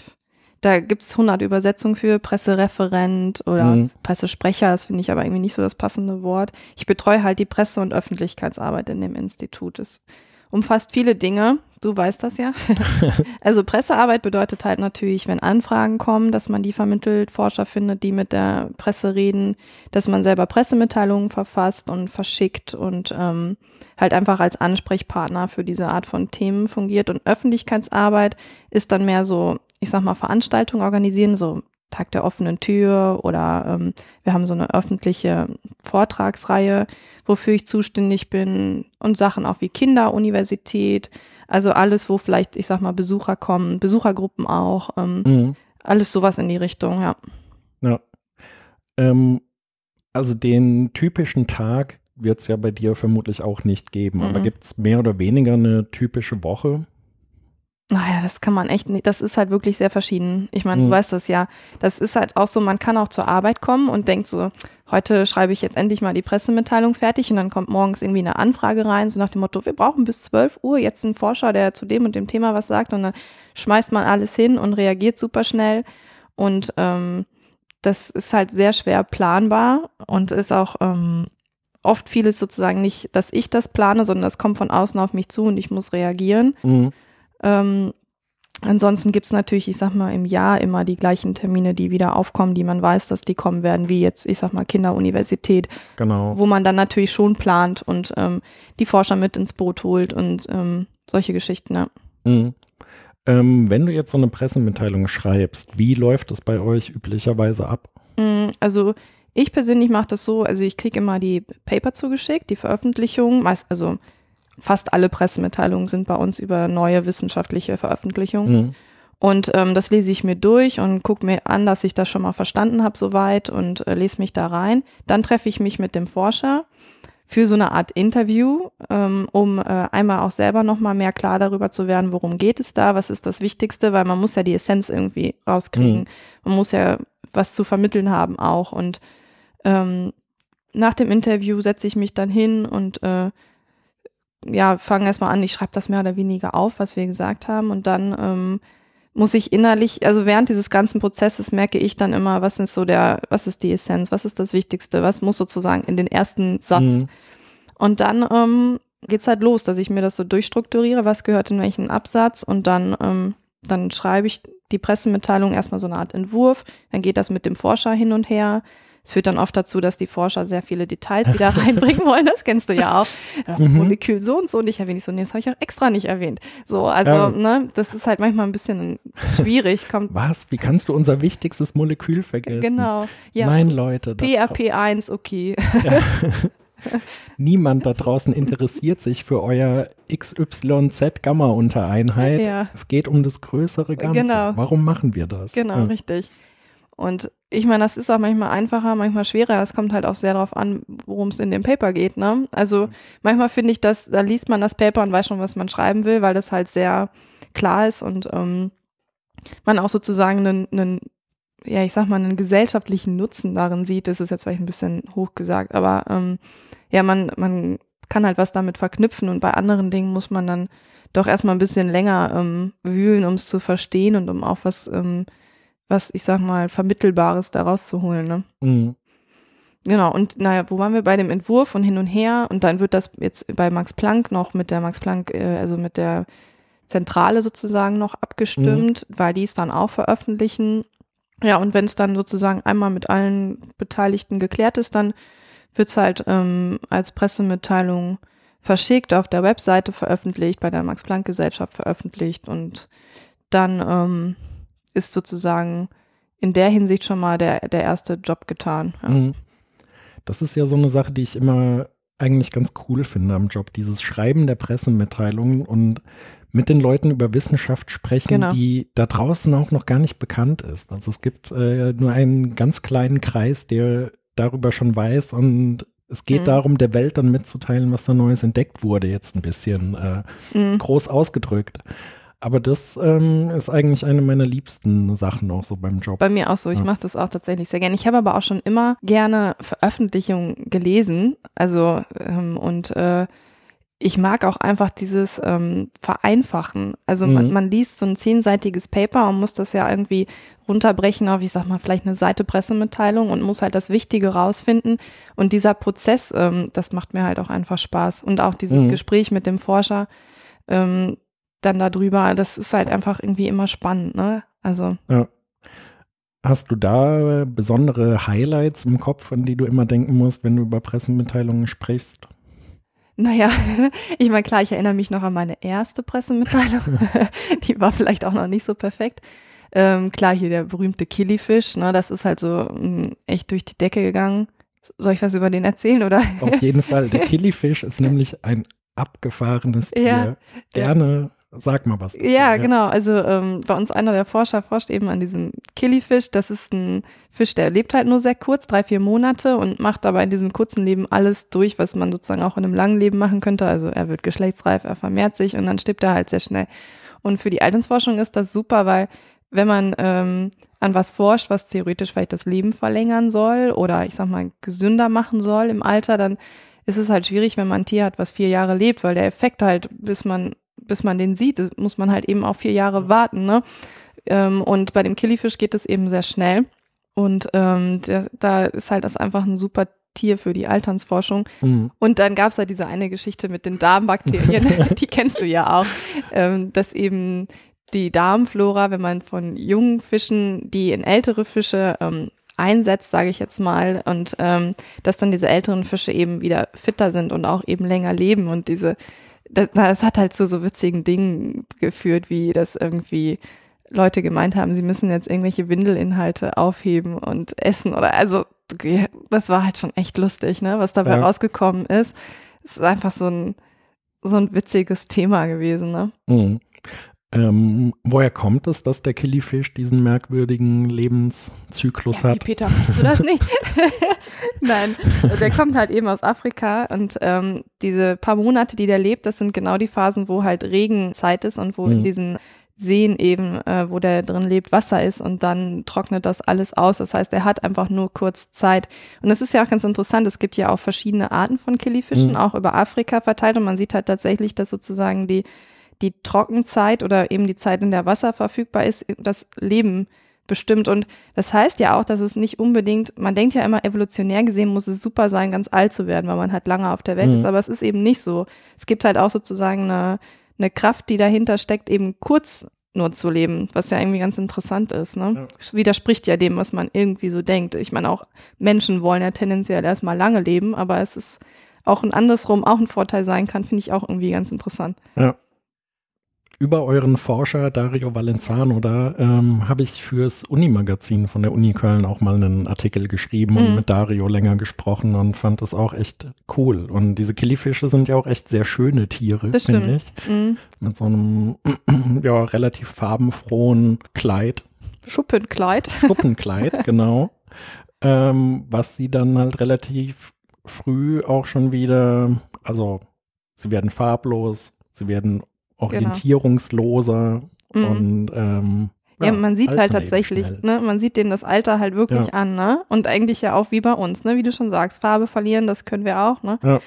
[SPEAKER 2] Da gibt's 100 Übersetzungen für Pressereferent oder
[SPEAKER 1] Mhm.
[SPEAKER 2] Pressesprecher. Das finde ich aber irgendwie nicht so das passende Wort. Ich betreue halt die Presse- und Öffentlichkeitsarbeit in dem Institut. Es umfasst viele Dinge. Du weißt das ja. also Pressearbeit bedeutet halt natürlich, wenn Anfragen kommen, dass man die vermittelt, Forscher findet, die mit der Presse reden, dass man selber Pressemitteilungen verfasst und verschickt und ähm, halt einfach als Ansprechpartner für diese Art von Themen fungiert. Und Öffentlichkeitsarbeit ist dann mehr so, ich sag mal, Veranstaltungen organisieren, so Tag der offenen Tür oder ähm, wir haben so eine öffentliche Vortragsreihe, wofür ich zuständig bin und Sachen auch wie Kinderuniversität, also alles, wo vielleicht, ich sag mal, Besucher kommen, Besuchergruppen auch, ähm, mhm. alles sowas in die Richtung, ja.
[SPEAKER 1] Ja. Ähm, also den typischen Tag wird es ja bei dir vermutlich auch nicht geben, mhm. aber gibt es mehr oder weniger eine typische Woche?
[SPEAKER 2] Naja, das kann man echt nicht, das ist halt wirklich sehr verschieden. Ich meine, mhm. du weißt das ja. Das ist halt auch so, man kann auch zur Arbeit kommen und denkt so, heute schreibe ich jetzt endlich mal die Pressemitteilung fertig und dann kommt morgens irgendwie eine Anfrage rein, so nach dem Motto, wir brauchen bis 12 Uhr jetzt einen Forscher, der zu dem und dem Thema was sagt und dann schmeißt man alles hin und reagiert super schnell und ähm, das ist halt sehr schwer planbar und ist auch ähm, oft vieles sozusagen nicht, dass ich das plane, sondern das kommt von außen auf mich zu und ich muss reagieren. Mhm. Ähm, ansonsten gibt es natürlich, ich sag mal, im Jahr immer die gleichen Termine, die wieder aufkommen, die man weiß, dass die kommen werden, wie jetzt, ich sag mal, Kinderuniversität.
[SPEAKER 1] Genau.
[SPEAKER 2] Wo man dann natürlich schon plant und ähm, die Forscher mit ins Boot holt und ähm, solche Geschichten, ja.
[SPEAKER 1] Mhm. Ähm, wenn du jetzt so eine Pressemitteilung schreibst, wie läuft das bei euch üblicherweise ab?
[SPEAKER 2] Mhm, also ich persönlich mache das so, also ich kriege immer die Paper zugeschickt, die Veröffentlichung, meist, also fast alle Pressemitteilungen sind bei uns über neue wissenschaftliche Veröffentlichungen. Mhm. Und ähm, das lese ich mir durch und gucke mir an, dass ich das schon mal verstanden habe soweit und äh, lese mich da rein. Dann treffe ich mich mit dem Forscher für so eine Art Interview, ähm, um äh, einmal auch selber nochmal mehr klar darüber zu werden, worum geht es da, was ist das Wichtigste, weil man muss ja die Essenz irgendwie rauskriegen. Mhm. Man muss ja was zu vermitteln haben auch. Und ähm, nach dem Interview setze ich mich dann hin und äh, ja, fangen erstmal an, ich schreibe das mehr oder weniger auf, was wir gesagt haben. Und dann ähm, muss ich innerlich, also während dieses ganzen Prozesses merke ich dann immer, was ist so der, was ist die Essenz, was ist das Wichtigste, was muss sozusagen in den ersten Satz. Mhm. Und dann ähm, geht's halt los, dass ich mir das so durchstrukturiere, was gehört in welchen Absatz und dann, ähm, dann schreibe ich die Pressemitteilung erstmal so eine Art Entwurf, dann geht das mit dem Forscher hin und her, es führt dann oft dazu, dass die Forscher sehr viele Details wieder reinbringen wollen. Das kennst du ja auch. Mhm. Molekül so und so nicht erwähnt. Ich so, nee, das habe ich auch extra nicht erwähnt. So, also, ja. ne, das ist halt manchmal ein bisschen schwierig. Kommt
[SPEAKER 1] Was? Wie kannst du unser wichtigstes Molekül vergessen?
[SPEAKER 2] Genau.
[SPEAKER 1] Ja. Nein, Leute.
[SPEAKER 2] PRP1, okay. Ja.
[SPEAKER 1] Niemand da draußen interessiert sich für euer XYZ-Gamma-Untereinheit. Ja. Es geht um das größere Ganze. Genau. Warum machen wir das?
[SPEAKER 2] Genau, ja. richtig. Und ich meine, das ist auch manchmal einfacher, manchmal schwerer. Es kommt halt auch sehr darauf an, worum es in dem Paper geht. Ne? Also manchmal finde ich, dass da liest man das Paper und weiß schon, was man schreiben will, weil das halt sehr klar ist und ähm, man auch sozusagen einen, einen, ja, ich sag mal, einen gesellschaftlichen Nutzen darin sieht. Das ist jetzt vielleicht ein bisschen hoch gesagt, aber ähm, ja, man, man kann halt was damit verknüpfen und bei anderen Dingen muss man dann doch erstmal ein bisschen länger ähm, wühlen, um es zu verstehen und um auch was ähm, was, ich sag mal, Vermittelbares daraus zu holen. Ne? Mhm. Genau, und naja, wo waren wir bei dem Entwurf und hin und her? Und dann wird das jetzt bei Max Planck noch mit der Max Planck, äh, also mit der Zentrale sozusagen noch abgestimmt, mhm. weil die es dann auch veröffentlichen. Ja, und wenn es dann sozusagen einmal mit allen Beteiligten geklärt ist, dann wird es halt ähm, als Pressemitteilung verschickt, auf der Webseite veröffentlicht, bei der Max-Planck-Gesellschaft veröffentlicht und dann ähm, ist sozusagen in der Hinsicht schon mal der, der erste Job getan. Ja. Mhm.
[SPEAKER 1] Das ist ja so eine Sache, die ich immer eigentlich ganz cool finde am Job, dieses Schreiben der Pressemitteilungen und mit den Leuten über Wissenschaft sprechen, genau. die da draußen auch noch gar nicht bekannt ist. Also es gibt äh, nur einen ganz kleinen Kreis, der darüber schon weiß und es geht mhm. darum, der Welt dann mitzuteilen, was da Neues entdeckt wurde, jetzt ein bisschen äh, mhm. groß ausgedrückt. Aber das ähm, ist eigentlich eine meiner liebsten Sachen auch so beim Job.
[SPEAKER 2] Bei mir auch so. Ich ja. mache das auch tatsächlich sehr gerne. Ich habe aber auch schon immer gerne Veröffentlichungen gelesen. Also ähm, und äh, ich mag auch einfach dieses ähm, Vereinfachen. Also mhm. man, man liest so ein zehnseitiges Paper und muss das ja irgendwie runterbrechen auf, ich sag mal, vielleicht eine Seite Pressemitteilung und muss halt das Wichtige rausfinden. Und dieser Prozess, ähm, das macht mir halt auch einfach Spaß. Und auch dieses mhm. Gespräch mit dem Forscher, ähm, dann darüber. Das ist halt einfach irgendwie immer spannend, ne? Also.
[SPEAKER 1] Ja. Hast du da besondere Highlights im Kopf, an die du immer denken musst, wenn du über Pressemitteilungen sprichst?
[SPEAKER 2] Naja, ich meine, klar, ich erinnere mich noch an meine erste Pressemitteilung. die war vielleicht auch noch nicht so perfekt. Ähm, klar, hier der berühmte Killifish, ne, das ist halt so mh, mm, echt durch die Decke gegangen. Soll ich was über den erzählen, oder?
[SPEAKER 1] Auf jeden Fall. Der Killifish ist nämlich ein abgefahrenes Tier. Ja, Gerne Sag mal was.
[SPEAKER 2] Dazu, ja, ja, genau. Also ähm, bei uns einer der Forscher forscht eben an diesem Killifish. Das ist ein Fisch, der lebt halt nur sehr kurz, drei, vier Monate und macht aber in diesem kurzen Leben alles durch, was man sozusagen auch in einem langen Leben machen könnte. Also er wird geschlechtsreif, er vermehrt sich und dann stirbt er halt sehr schnell. Und für die Alternsforschung ist das super, weil wenn man ähm, an was forscht, was theoretisch vielleicht das Leben verlängern soll oder ich sag mal gesünder machen soll im Alter, dann ist es halt schwierig, wenn man ein Tier hat, was vier Jahre lebt, weil der Effekt halt, bis man bis man den sieht, muss man halt eben auch vier Jahre warten. Ne? Ähm, und bei dem Killifisch geht es eben sehr schnell. Und ähm, der, da ist halt das einfach ein super Tier für die Alternsforschung. Mhm. Und dann gab es halt diese eine Geschichte mit den Darmbakterien, die kennst du ja auch, ähm, dass eben die Darmflora, wenn man von jungen Fischen, die in ältere Fische ähm, einsetzt, sage ich jetzt mal, und ähm, dass dann diese älteren Fische eben wieder fitter sind und auch eben länger leben und diese das, das hat halt zu so witzigen Dingen geführt, wie das irgendwie Leute gemeint haben, sie müssen jetzt irgendwelche Windelinhalte aufheben und essen oder also das war halt schon echt lustig, ne, was dabei ja. rausgekommen ist. Es ist einfach so ein so ein witziges Thema gewesen, ne?
[SPEAKER 1] Mhm. Ähm, woher kommt es, dass der Killifisch diesen merkwürdigen Lebenszyklus ja, hat?
[SPEAKER 2] Peter, weißt du das nicht? Nein, der kommt halt eben aus Afrika und ähm, diese paar Monate, die der lebt, das sind genau die Phasen, wo halt Regenzeit ist und wo mhm. in diesen Seen eben, äh, wo der drin lebt, Wasser ist und dann trocknet das alles aus. Das heißt, er hat einfach nur kurz Zeit. Und das ist ja auch ganz interessant. Es gibt ja auch verschiedene Arten von Killifischen, mhm. auch über Afrika verteilt und man sieht halt tatsächlich, dass sozusagen die die Trockenzeit oder eben die Zeit, in der Wasser verfügbar ist, das Leben bestimmt. Und das heißt ja auch, dass es nicht unbedingt, man denkt ja immer, evolutionär gesehen muss es super sein, ganz alt zu werden, weil man halt lange auf der Welt mhm. ist, aber es ist eben nicht so. Es gibt halt auch sozusagen eine, eine Kraft, die dahinter steckt, eben kurz nur zu leben, was ja irgendwie ganz interessant ist. Ne? Ja. Widerspricht ja dem, was man irgendwie so denkt. Ich meine, auch Menschen wollen ja tendenziell erstmal lange leben, aber es ist auch ein andersrum auch ein Vorteil sein kann, finde ich auch irgendwie ganz interessant.
[SPEAKER 1] Ja über euren Forscher Dario Valenzano da ähm, habe ich fürs Uni-Magazin von der Uni Köln auch mal einen Artikel geschrieben mhm. und mit Dario länger gesprochen und fand das auch echt cool. Und diese Killifische sind ja auch echt sehr schöne Tiere, finde ich. Mhm. Mit so einem ja, relativ farbenfrohen Kleid.
[SPEAKER 2] Schuppenkleid.
[SPEAKER 1] Schuppenkleid, genau. Ähm, was sie dann halt relativ früh auch schon wieder, also sie werden farblos, sie werden. Orientierungsloser genau. und ähm,
[SPEAKER 2] ja, ja, man sieht halt tatsächlich, ne, man sieht denen das Alter halt wirklich ja. an, ne? Und eigentlich ja auch wie bei uns, ne? Wie du schon sagst, Farbe verlieren, das können wir auch, ne? Ja.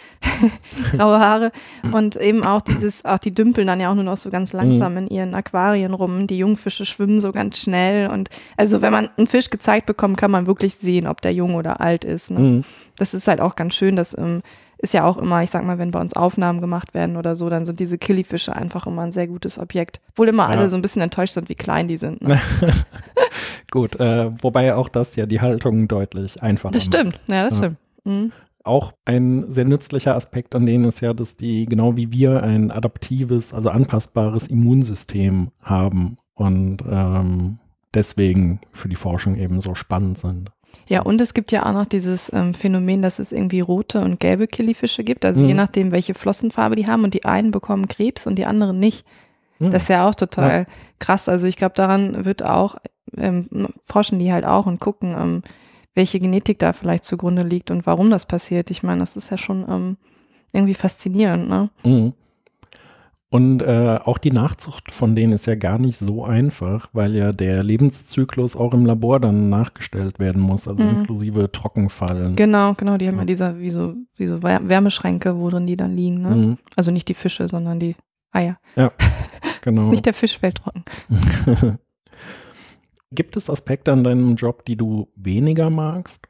[SPEAKER 2] Graue Haare und eben auch dieses, auch die dümpeln dann ja auch nur noch so ganz langsam mhm. in ihren Aquarien rum. Die Jungfische schwimmen so ganz schnell und also wenn man einen Fisch gezeigt bekommt, kann man wirklich sehen, ob der jung oder alt ist. Ne? Mhm. Das ist halt auch ganz schön, dass ähm, ist ja auch immer, ich sag mal, wenn bei uns Aufnahmen gemacht werden oder so, dann sind diese Killifische einfach immer ein sehr gutes Objekt. Obwohl immer ja. alle so ein bisschen enttäuscht sind, wie klein die sind. Ne?
[SPEAKER 1] Gut, äh, wobei auch das ja die Haltung deutlich einfacher
[SPEAKER 2] Das stimmt, macht. ja, das ja. stimmt.
[SPEAKER 1] Mhm. Auch ein sehr nützlicher Aspekt an denen ist ja, dass die genau wie wir ein adaptives, also anpassbares Immunsystem haben und ähm, deswegen für die Forschung eben so spannend sind.
[SPEAKER 2] Ja, und es gibt ja auch noch dieses ähm, Phänomen, dass es irgendwie rote und gelbe Killifische gibt. Also mhm. je nachdem, welche Flossenfarbe die haben und die einen bekommen Krebs und die anderen nicht. Mhm. Das ist ja auch total ja. krass. Also ich glaube, daran wird auch, ähm, forschen die halt auch und gucken, ähm, welche Genetik da vielleicht zugrunde liegt und warum das passiert. Ich meine, das ist ja schon ähm, irgendwie faszinierend, ne? Mhm.
[SPEAKER 1] Und äh, auch die Nachzucht von denen ist ja gar nicht so einfach, weil ja der Lebenszyklus auch im Labor dann nachgestellt werden muss, also mhm. inklusive Trockenfallen.
[SPEAKER 2] Genau, genau, die haben ja, ja diese wie so, wie so Wärmeschränke, wo drin die dann liegen. Ne? Mhm. Also nicht die Fische, sondern die Eier.
[SPEAKER 1] Ja, genau.
[SPEAKER 2] nicht der Fisch fällt trocken.
[SPEAKER 1] Gibt es Aspekte an deinem Job, die du weniger magst?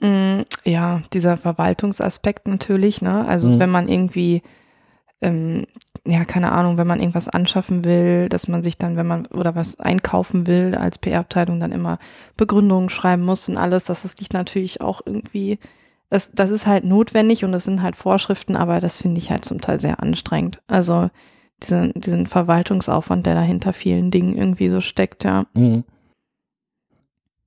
[SPEAKER 2] Mm, ja, dieser Verwaltungsaspekt natürlich, ne? Also mhm. wenn man irgendwie ähm, ja, keine Ahnung, wenn man irgendwas anschaffen will, dass man sich dann, wenn man oder was einkaufen will, als PR-Abteilung dann immer Begründungen schreiben muss und alles. Das ist nicht natürlich auch irgendwie, das, das ist halt notwendig und das sind halt Vorschriften, aber das finde ich halt zum Teil sehr anstrengend. Also diesen, diesen Verwaltungsaufwand, der dahinter vielen Dingen irgendwie so steckt, ja. Mhm.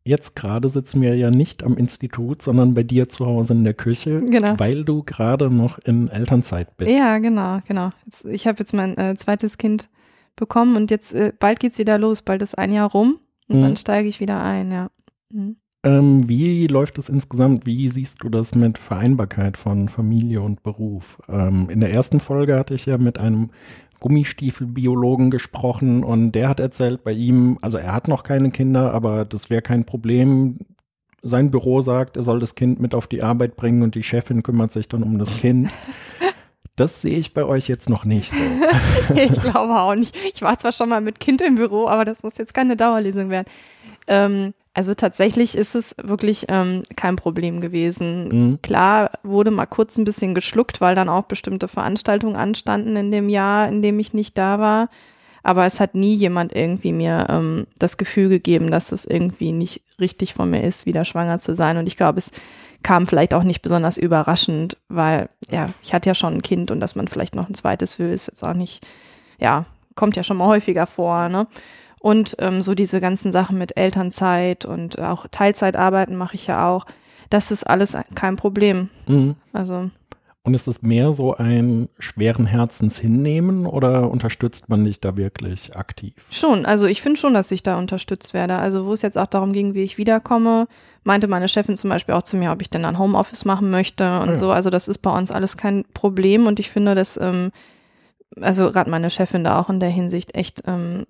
[SPEAKER 1] Jetzt gerade sitzen wir ja nicht am Institut, sondern bei dir zu Hause in der Küche, genau. weil du gerade noch in Elternzeit bist.
[SPEAKER 2] Ja, genau, genau. Jetzt, ich habe jetzt mein äh, zweites Kind bekommen und jetzt äh, bald geht's wieder los, bald ist ein Jahr rum und mhm. dann steige ich wieder ein, ja.
[SPEAKER 1] Mhm. Ähm, wie läuft es insgesamt? Wie siehst du das mit Vereinbarkeit von Familie und Beruf? Ähm, in der ersten Folge hatte ich ja mit einem Gummistiefelbiologen gesprochen und der hat erzählt, bei ihm, also er hat noch keine Kinder, aber das wäre kein Problem. Sein Büro sagt, er soll das Kind mit auf die Arbeit bringen und die Chefin kümmert sich dann um das Kind. Das sehe ich bei euch jetzt noch nicht so.
[SPEAKER 2] ich glaube auch nicht. Ich war zwar schon mal mit Kind im Büro, aber das muss jetzt keine Dauerlesung werden. Ähm, also tatsächlich ist es wirklich ähm, kein Problem gewesen. Mhm. Klar wurde mal kurz ein bisschen geschluckt, weil dann auch bestimmte Veranstaltungen anstanden in dem Jahr, in dem ich nicht da war. Aber es hat nie jemand irgendwie mir ähm, das Gefühl gegeben, dass es irgendwie nicht richtig von mir ist, wieder schwanger zu sein. Und ich glaube, es kam vielleicht auch nicht besonders überraschend, weil ja, ich hatte ja schon ein Kind und dass man vielleicht noch ein zweites will, ist jetzt auch nicht, ja, kommt ja schon mal häufiger vor, ne? Und ähm, so diese ganzen Sachen mit Elternzeit und auch Teilzeitarbeiten mache ich ja auch. Das ist alles kein Problem. Mhm. Also.
[SPEAKER 1] Und ist es mehr so ein schweren Herzens hinnehmen oder unterstützt man dich da wirklich aktiv?
[SPEAKER 2] Schon, also ich finde schon, dass ich da unterstützt werde. Also wo es jetzt auch darum ging, wie ich wiederkomme, meinte meine Chefin zum Beispiel auch zu mir, ob ich denn ein Homeoffice machen möchte und ja. so. Also das ist bei uns alles kein Problem und ich finde, dass, ähm, also gerade meine Chefin da auch in der Hinsicht echt ähm,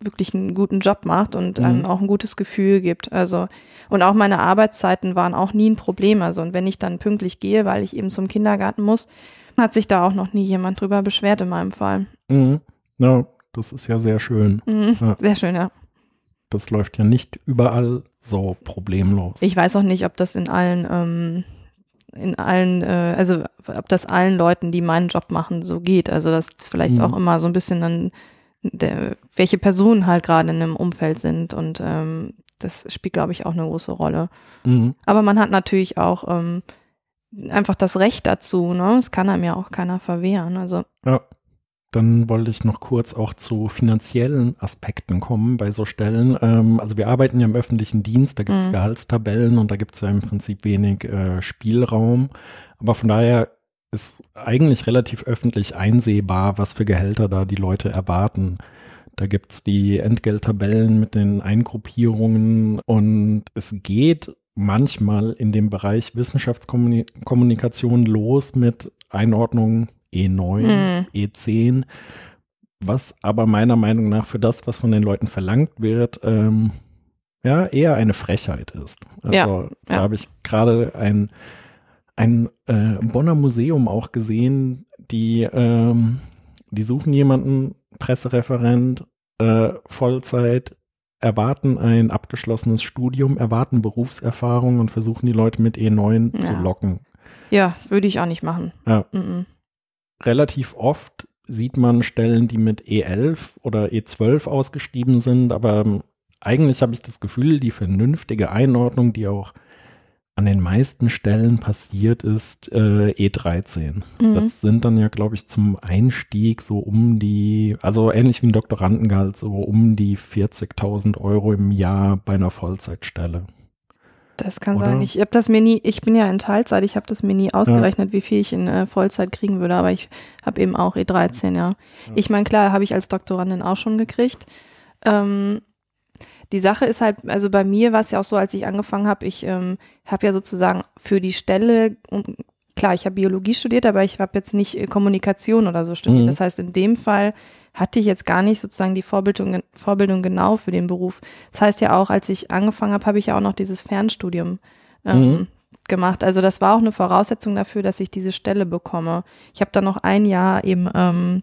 [SPEAKER 2] wirklich einen guten Job macht und mhm. einem auch ein gutes Gefühl gibt. Also, und auch meine Arbeitszeiten waren auch nie ein Problem. Also, und wenn ich dann pünktlich gehe, weil ich eben zum Kindergarten muss, hat sich da auch noch nie jemand drüber beschwert in meinem Fall.
[SPEAKER 1] Mhm. Ja, das ist ja sehr schön.
[SPEAKER 2] Mhm. Ja. Sehr schön, ja.
[SPEAKER 1] Das läuft ja nicht überall so problemlos.
[SPEAKER 2] Ich weiß auch nicht, ob das in allen, ähm, in allen, äh, also ob das allen Leuten, die meinen Job machen, so geht. Also das ist vielleicht mhm. auch immer so ein bisschen dann der, welche Personen halt gerade in einem Umfeld sind und ähm, das spielt, glaube ich, auch eine große Rolle. Mhm. Aber man hat natürlich auch ähm, einfach das Recht dazu, ne? Das kann einem ja auch keiner verwehren. Also.
[SPEAKER 1] Ja. Dann wollte ich noch kurz auch zu finanziellen Aspekten kommen bei so Stellen. Ähm, also wir arbeiten ja im öffentlichen Dienst, da gibt es mhm. Gehaltstabellen und da gibt es ja im Prinzip wenig äh, Spielraum. Aber von daher ist eigentlich relativ öffentlich einsehbar, was für Gehälter da die Leute erwarten. Da gibt es die Entgelttabellen mit den Eingruppierungen und es geht manchmal in dem Bereich Wissenschaftskommunikation los mit Einordnung E9, mhm. E10, was aber meiner Meinung nach für das, was von den Leuten verlangt wird, ähm, ja, eher eine Frechheit ist. Also ja, da ja. habe ich gerade ein ein äh, Bonner Museum auch gesehen, die, ähm, die suchen jemanden, Pressereferent, äh, Vollzeit, erwarten ein abgeschlossenes Studium, erwarten Berufserfahrung und versuchen die Leute mit E9 ja. zu locken.
[SPEAKER 2] Ja, würde ich auch nicht machen. Ja.
[SPEAKER 1] Mhm. Relativ oft sieht man Stellen, die mit E11 oder E12 ausgeschrieben sind, aber ähm, eigentlich habe ich das Gefühl, die vernünftige Einordnung, die auch an den meisten Stellen passiert ist äh, E13. Mhm. Das sind dann ja, glaube ich, zum Einstieg so um die, also ähnlich wie ein Doktorandengehalt, so um die 40.000 Euro im Jahr bei einer Vollzeitstelle.
[SPEAKER 2] Das kann Oder? sein. Ich habe das mir nie, ich bin ja in Teilzeit, ich habe das mir nie ausgerechnet, ja. wie viel ich in äh, Vollzeit kriegen würde, aber ich habe eben auch E13, ja. ja. Ich meine, klar, habe ich als Doktorandin auch schon gekriegt. Ähm, die Sache ist halt, also bei mir war es ja auch so, als ich angefangen habe, ich ähm, habe ja sozusagen für die Stelle, klar, ich habe Biologie studiert, aber ich habe jetzt nicht äh, Kommunikation oder so studiert. Mhm. Das heißt, in dem Fall hatte ich jetzt gar nicht sozusagen die Vorbildung, Vorbildung genau für den Beruf. Das heißt ja auch, als ich angefangen habe, habe ich ja auch noch dieses Fernstudium ähm, mhm. gemacht. Also das war auch eine Voraussetzung dafür, dass ich diese Stelle bekomme. Ich habe dann noch ein Jahr eben ähm,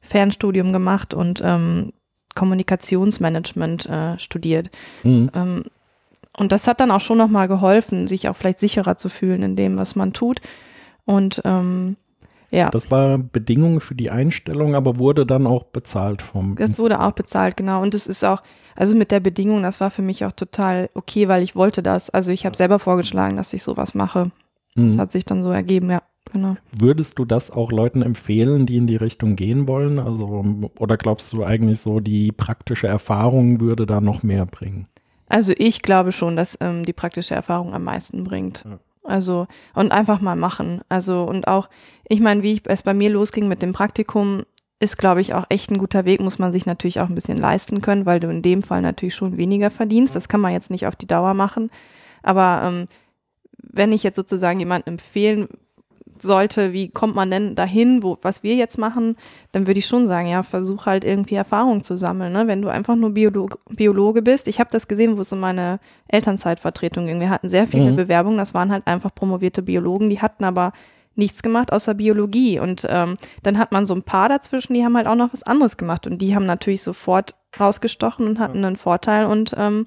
[SPEAKER 2] Fernstudium gemacht und ähm, Kommunikationsmanagement äh, studiert. Mhm. Ähm, und das hat dann auch schon nochmal geholfen, sich auch vielleicht sicherer zu fühlen in dem, was man tut. Und ähm, Ja.
[SPEAKER 1] Das war Bedingung für die Einstellung, aber wurde dann auch bezahlt vom.
[SPEAKER 2] Das wurde auch bezahlt, genau. Und es ist auch, also mit der Bedingung, das war für mich auch total okay, weil ich wollte das. Also ich habe selber vorgeschlagen, dass ich sowas mache. Das
[SPEAKER 1] Mhm.
[SPEAKER 2] hat sich dann so ergeben, ja, genau.
[SPEAKER 1] Würdest du das auch Leuten empfehlen, die in die Richtung gehen wollen? Also, oder glaubst du eigentlich so, die praktische Erfahrung würde da noch mehr bringen?
[SPEAKER 2] Also ich glaube schon, dass ähm, die praktische Erfahrung am meisten bringt.
[SPEAKER 1] Ja.
[SPEAKER 2] Also und einfach mal machen. Also und auch, ich meine, wie ich, es bei mir losging mit dem Praktikum, ist, glaube ich, auch echt ein guter Weg, muss man sich natürlich auch ein bisschen leisten können, weil du in dem Fall natürlich schon weniger verdienst. Das kann man jetzt nicht auf die Dauer machen. Aber ähm, wenn ich jetzt sozusagen jemandem empfehlen sollte, wie kommt man denn dahin, wo, was wir jetzt machen, dann würde ich schon sagen, ja, versuch halt irgendwie Erfahrung zu sammeln. Ne? Wenn du einfach nur Biolog Biologe bist, ich habe das gesehen, wo es um meine Elternzeitvertretung ging. Wir hatten sehr viele
[SPEAKER 1] Mhm.
[SPEAKER 2] Bewerbungen, das waren halt einfach promovierte Biologen, die hatten aber nichts gemacht außer Biologie. Und ähm, dann hat man so ein paar dazwischen, die haben halt auch noch was anderes gemacht. Und die haben natürlich sofort rausgestochen und hatten einen Vorteil und ähm,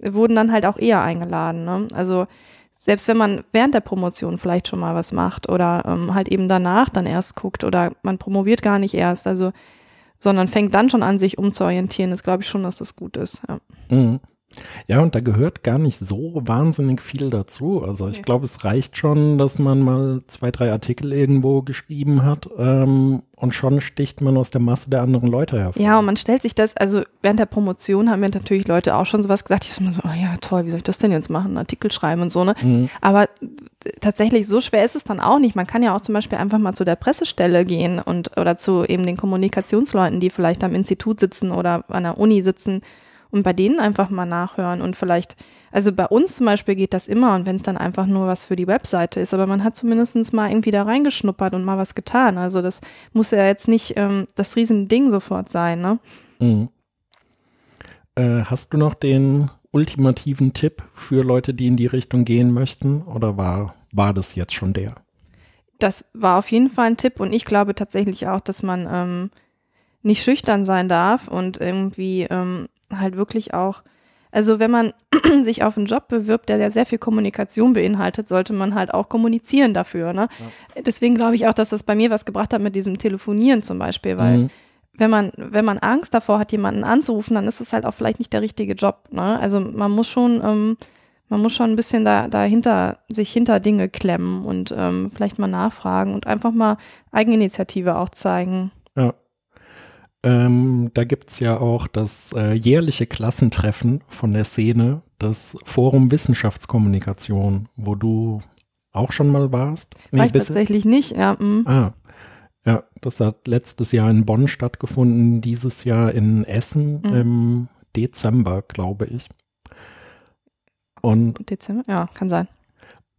[SPEAKER 2] wurden dann halt auch eher eingeladen. Ne? Also selbst wenn man während der Promotion vielleicht schon mal was macht oder ähm, halt eben danach dann erst guckt oder man promoviert gar nicht erst, also sondern fängt dann schon an, sich umzuorientieren, ist glaube ich schon, dass das gut ist. Ja.
[SPEAKER 1] Mhm. Ja, und da gehört gar nicht so wahnsinnig viel dazu. Also ich
[SPEAKER 2] Ja.
[SPEAKER 1] glaube, es reicht schon, dass man mal zwei, drei Artikel irgendwo geschrieben hat ähm, und schon sticht man aus der Masse der anderen Leute hervor.
[SPEAKER 2] Ja, und man stellt sich das, also während der Promotion haben mir natürlich Leute auch schon sowas gesagt. Ich dachte mir so, oh ja, toll, wie soll ich das denn jetzt machen? Artikel schreiben und so, ne?
[SPEAKER 1] Mhm.
[SPEAKER 2] Aber tatsächlich so schwer ist es dann auch nicht. Man kann ja auch zum Beispiel einfach mal zu der Pressestelle gehen und oder zu eben den Kommunikationsleuten, die vielleicht am Institut sitzen oder an der Uni sitzen und bei denen einfach mal nachhören und vielleicht, also bei uns zum Beispiel geht das immer und wenn es dann einfach nur was für die Webseite ist, aber man hat zumindest mal irgendwie da reingeschnuppert und mal was getan. Also das muss ja jetzt nicht ähm, das Riesending sofort sein, ne?
[SPEAKER 1] Mhm. Äh, hast du noch den ultimativen Tipp für Leute, die in die Richtung gehen möchten? Oder war, war das jetzt schon der?
[SPEAKER 2] das war auf jeden Fall ein Tipp und ich glaube tatsächlich auch, dass man ähm, nicht schüchtern sein darf und irgendwie ähm, halt wirklich auch, also wenn man sich auf einen Job bewirbt, der ja sehr viel Kommunikation beinhaltet, sollte man halt auch kommunizieren dafür. Ne? Deswegen glaube ich auch, dass das bei mir was gebracht hat mit diesem Telefonieren zum Beispiel, weil
[SPEAKER 1] Mhm.
[SPEAKER 2] wenn man, wenn man Angst davor hat, jemanden anzurufen, dann ist es halt auch vielleicht nicht der richtige Job. Ne? Also man muss schon, ähm, man muss schon ein bisschen da, dahinter, sich hinter Dinge klemmen und ähm, vielleicht mal nachfragen und einfach mal Eigeninitiative auch zeigen.
[SPEAKER 1] Ja. Ähm, da gibt es ja auch das äh, jährliche Klassentreffen von der Szene, das Forum Wissenschaftskommunikation, wo du auch schon mal warst.
[SPEAKER 2] War ich tatsächlich nicht, ja. mm.
[SPEAKER 1] Ah, ja, das hat letztes Jahr in Bonn stattgefunden, dieses Jahr in Essen
[SPEAKER 2] Mhm.
[SPEAKER 1] im Dezember, glaube ich. Und,
[SPEAKER 2] Dezember? Ja, kann sein.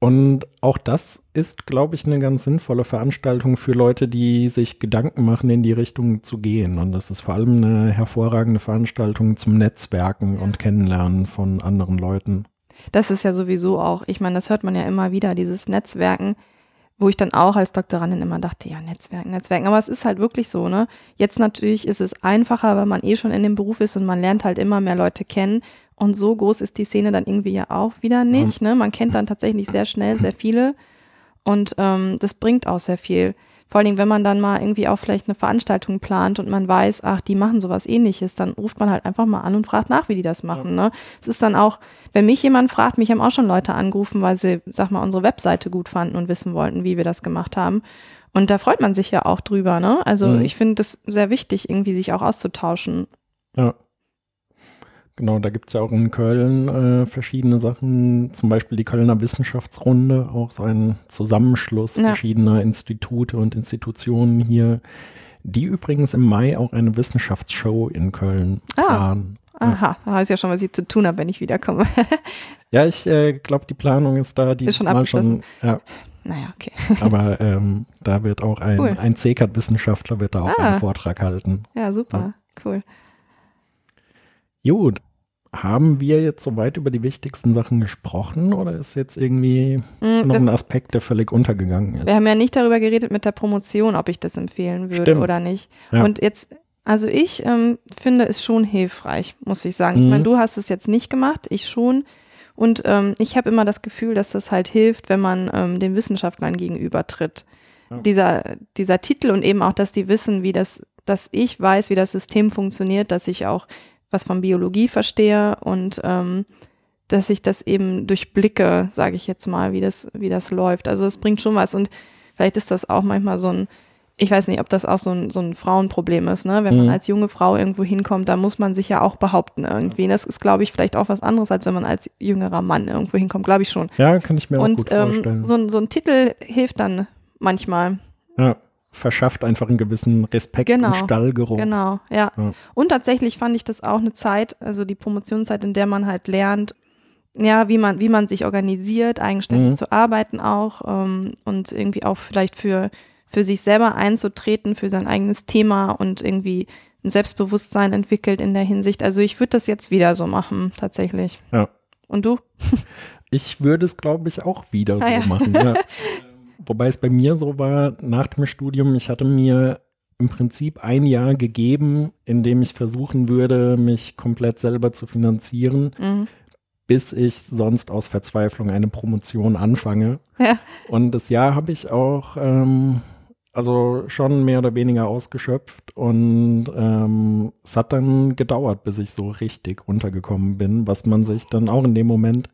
[SPEAKER 1] Und auch das ist, glaube ich, eine ganz sinnvolle Veranstaltung für Leute, die sich Gedanken machen, in die Richtung zu gehen. Und das ist vor allem eine hervorragende Veranstaltung zum Netzwerken und Kennenlernen von anderen Leuten.
[SPEAKER 2] Das ist ja sowieso auch, ich meine, das hört man ja immer wieder, dieses Netzwerken, wo ich dann auch als Doktorandin immer dachte, ja, Netzwerken, Netzwerken. Aber es ist halt wirklich so, ne? Jetzt natürlich ist es einfacher, weil man eh schon in dem Beruf ist und man lernt halt immer mehr Leute kennen. Und so groß ist die Szene dann irgendwie ja auch wieder nicht, ne? Man kennt dann tatsächlich sehr schnell sehr viele. Und ähm, das bringt auch sehr viel. Vor allen Dingen, wenn man dann mal irgendwie auch vielleicht eine Veranstaltung plant und man weiß, ach, die machen sowas ähnliches, dann ruft man halt einfach mal an und fragt nach, wie die das machen. Ne? Es ist dann auch, wenn mich jemand fragt, mich haben auch schon Leute angerufen, weil sie, sag mal, unsere Webseite gut fanden und wissen wollten, wie wir das gemacht haben. Und da freut man sich ja auch drüber, ne? Also
[SPEAKER 1] Mhm.
[SPEAKER 2] ich finde das sehr wichtig, irgendwie sich auch auszutauschen.
[SPEAKER 1] Ja. Genau, da gibt es ja auch in Köln äh, verschiedene Sachen, zum Beispiel die Kölner Wissenschaftsrunde, auch so ein Zusammenschluss
[SPEAKER 2] Ja.
[SPEAKER 1] verschiedener Institute und Institutionen hier, die übrigens im Mai auch eine Wissenschaftsshow in Köln
[SPEAKER 2] Ah.
[SPEAKER 1] planen.
[SPEAKER 2] Aha, da weiß ja schon, was ich zu tun habe, wenn ich wiederkomme.
[SPEAKER 1] Ja, ich äh, glaube, die Planung ist da
[SPEAKER 2] Ist schon
[SPEAKER 1] diesmal schon, ja,
[SPEAKER 2] naja, okay.
[SPEAKER 1] aber ähm, da wird auch ein,
[SPEAKER 2] Cool.
[SPEAKER 1] ein CCAT-Wissenschaftler wird da auch
[SPEAKER 2] Ah.
[SPEAKER 1] einen Vortrag halten.
[SPEAKER 2] Ja, super. Cool.
[SPEAKER 1] Gut. Haben wir jetzt soweit über die wichtigsten Sachen gesprochen oder ist jetzt irgendwie
[SPEAKER 2] Mm,
[SPEAKER 1] noch ein Aspekt, der völlig untergegangen ist?
[SPEAKER 2] wir haben ja nicht darüber geredet mit der Promotion, ob ich das empfehlen würde
[SPEAKER 1] Stimmt.
[SPEAKER 2] oder nicht.
[SPEAKER 1] Ja.
[SPEAKER 2] Und jetzt, also ich ähm, finde es schon hilfreich, muss ich sagen.
[SPEAKER 1] Mhm.
[SPEAKER 2] Ich meine, du hast es jetzt nicht gemacht, ich schon. Und ähm, ich habe immer das Gefühl, dass das halt hilft, wenn man ähm, den Wissenschaftlern gegenübertritt. ja. dieser, dieser Titel und eben auch, dass die wissen, wie das, dass ich weiß, wie das System funktioniert, dass ich auch was von Biologie verstehe und ähm, dass ich das eben durchblicke, sage ich jetzt mal, wie das, wie das läuft. Also es bringt schon was und vielleicht ist das auch manchmal so ein, ich weiß nicht, ob das auch so ein, so ein Frauenproblem ist, ne? Wenn man mhm. als junge Frau irgendwo hinkommt, da muss man sich ja auch behaupten irgendwie. Das ist, glaube ich, vielleicht auch was anderes, als wenn man als jüngerer Mann irgendwo hinkommt, glaube ich schon.
[SPEAKER 1] Ja, kann ich mir auch
[SPEAKER 2] und,
[SPEAKER 1] gut
[SPEAKER 2] ähm,
[SPEAKER 1] vorstellen.
[SPEAKER 2] So, so ein Titel hilft dann manchmal.
[SPEAKER 1] Ja, verschafft einfach einen gewissen Respekt
[SPEAKER 2] genau,
[SPEAKER 1] und Stallgeruch.
[SPEAKER 2] Genau, ja. ja. Und tatsächlich fand ich das auch eine Zeit, also die Promotionszeit, in der man halt lernt, ja, wie man, wie man sich organisiert, eigenständig mhm. zu arbeiten auch ähm, und irgendwie auch vielleicht für, für sich selber einzutreten, für sein eigenes Thema und irgendwie ein Selbstbewusstsein entwickelt in der Hinsicht. Also ich würde das jetzt wieder so machen, tatsächlich.
[SPEAKER 1] Ja.
[SPEAKER 2] Und du?
[SPEAKER 1] Ich würde es, glaube ich, auch wieder ah, so
[SPEAKER 2] ja.
[SPEAKER 1] machen. Ja. Wobei es bei mir so war, nach dem Studium, ich hatte mir im Prinzip ein Jahr gegeben, in dem ich versuchen würde, mich komplett selber zu finanzieren. Mhm bis ich sonst aus Verzweiflung eine Promotion anfange.
[SPEAKER 2] Ja.
[SPEAKER 1] Und das Jahr habe ich auch ähm, also schon mehr oder weniger ausgeschöpft und ähm, es hat dann gedauert, bis ich so richtig runtergekommen bin, was man sich dann auch in dem Moment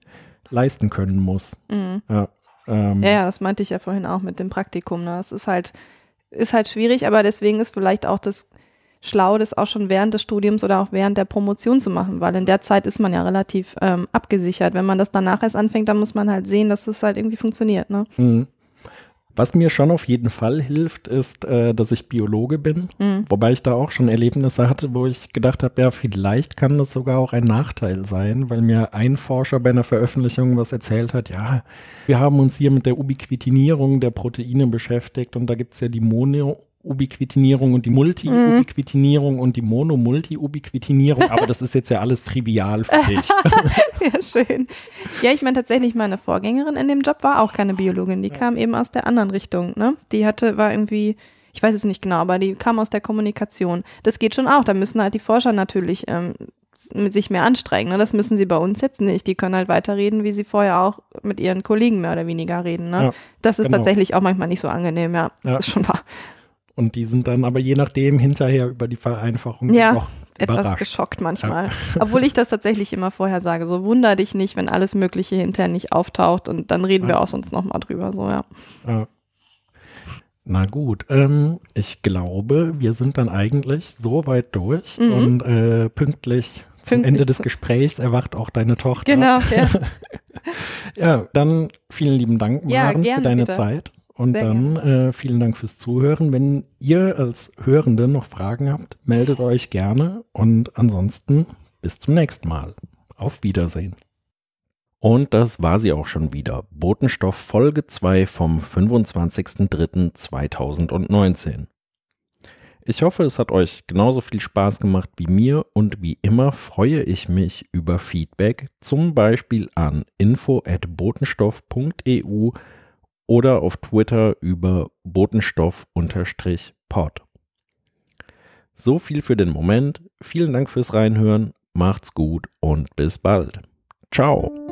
[SPEAKER 1] leisten können muss.
[SPEAKER 2] Mhm.
[SPEAKER 1] Ja, ähm,
[SPEAKER 2] ja, ja, das meinte ich ja vorhin auch mit dem Praktikum. Ne? Es ist halt, ist halt schwierig, aber deswegen ist vielleicht auch das schlau, das auch schon während des Studiums oder auch während der Promotion zu machen, weil in der Zeit ist man ja relativ ähm, abgesichert. Wenn man das danach erst anfängt, dann muss man halt sehen, dass es halt irgendwie funktioniert. Ne?
[SPEAKER 1] Mhm. Was mir schon auf jeden Fall hilft, ist, äh, dass ich Biologe bin. Mhm. Wobei ich da auch schon Erlebnisse hatte, wo ich gedacht habe, ja, vielleicht kann das sogar auch ein Nachteil sein, weil mir ein Forscher bei einer Veröffentlichung was erzählt hat, ja, wir haben uns hier mit der Ubiquitinierung der Proteine beschäftigt und da gibt es ja die Mono Ubiquitinierung und die Multi-Ubiquitinierung mhm. und die Mono-Multi-Ubiquitinierung. Aber das ist jetzt ja alles trivial für dich.
[SPEAKER 2] ja, schön. Ja, ich meine tatsächlich, meine Vorgängerin in dem Job war auch keine Biologin. Die ja. kam eben aus der anderen Richtung. Ne? Die hatte, war irgendwie, ich weiß es nicht genau, aber die kam aus der Kommunikation. Das geht schon auch. Da müssen halt die Forscher natürlich ähm, mit sich mehr anstrengen. Ne? Das müssen sie bei uns jetzt nicht. Die können halt weiterreden, wie sie vorher auch mit ihren Kollegen mehr oder weniger reden. Ne? Ja, das ist genau. tatsächlich auch manchmal nicht so angenehm, ja. ja. Das ist schon wahr.
[SPEAKER 1] Und die sind dann aber je nachdem hinterher über die Vereinfachung
[SPEAKER 2] ja, noch etwas geschockt manchmal. Ja. Obwohl ich das tatsächlich immer vorher sage. So wunder dich nicht, wenn alles Mögliche hinterher nicht auftaucht und dann reden ja. wir auch sonst nochmal drüber. So, ja.
[SPEAKER 1] ja. Na gut, ähm, ich glaube, wir sind dann eigentlich so weit durch mhm. und äh, pünktlich zum Ende des Gesprächs erwacht auch deine Tochter.
[SPEAKER 2] Genau, ja.
[SPEAKER 1] ja, dann vielen lieben Dank, Maren, ja, für deine bitte. Zeit. Und Sehr dann äh, vielen Dank fürs Zuhören. Wenn ihr als Hörende noch Fragen habt, meldet euch gerne. Und ansonsten bis zum nächsten Mal. Auf Wiedersehen. Und das war sie auch schon wieder. Botenstoff Folge 2 vom 25.03.2019. Ich hoffe, es hat euch genauso viel Spaß gemacht wie mir und wie immer freue ich mich über Feedback, zum Beispiel an info@botenstoff.eu oder auf Twitter über Botenstoff-Pod. So viel für den Moment. Vielen Dank fürs Reinhören. Macht's gut und bis bald. Ciao.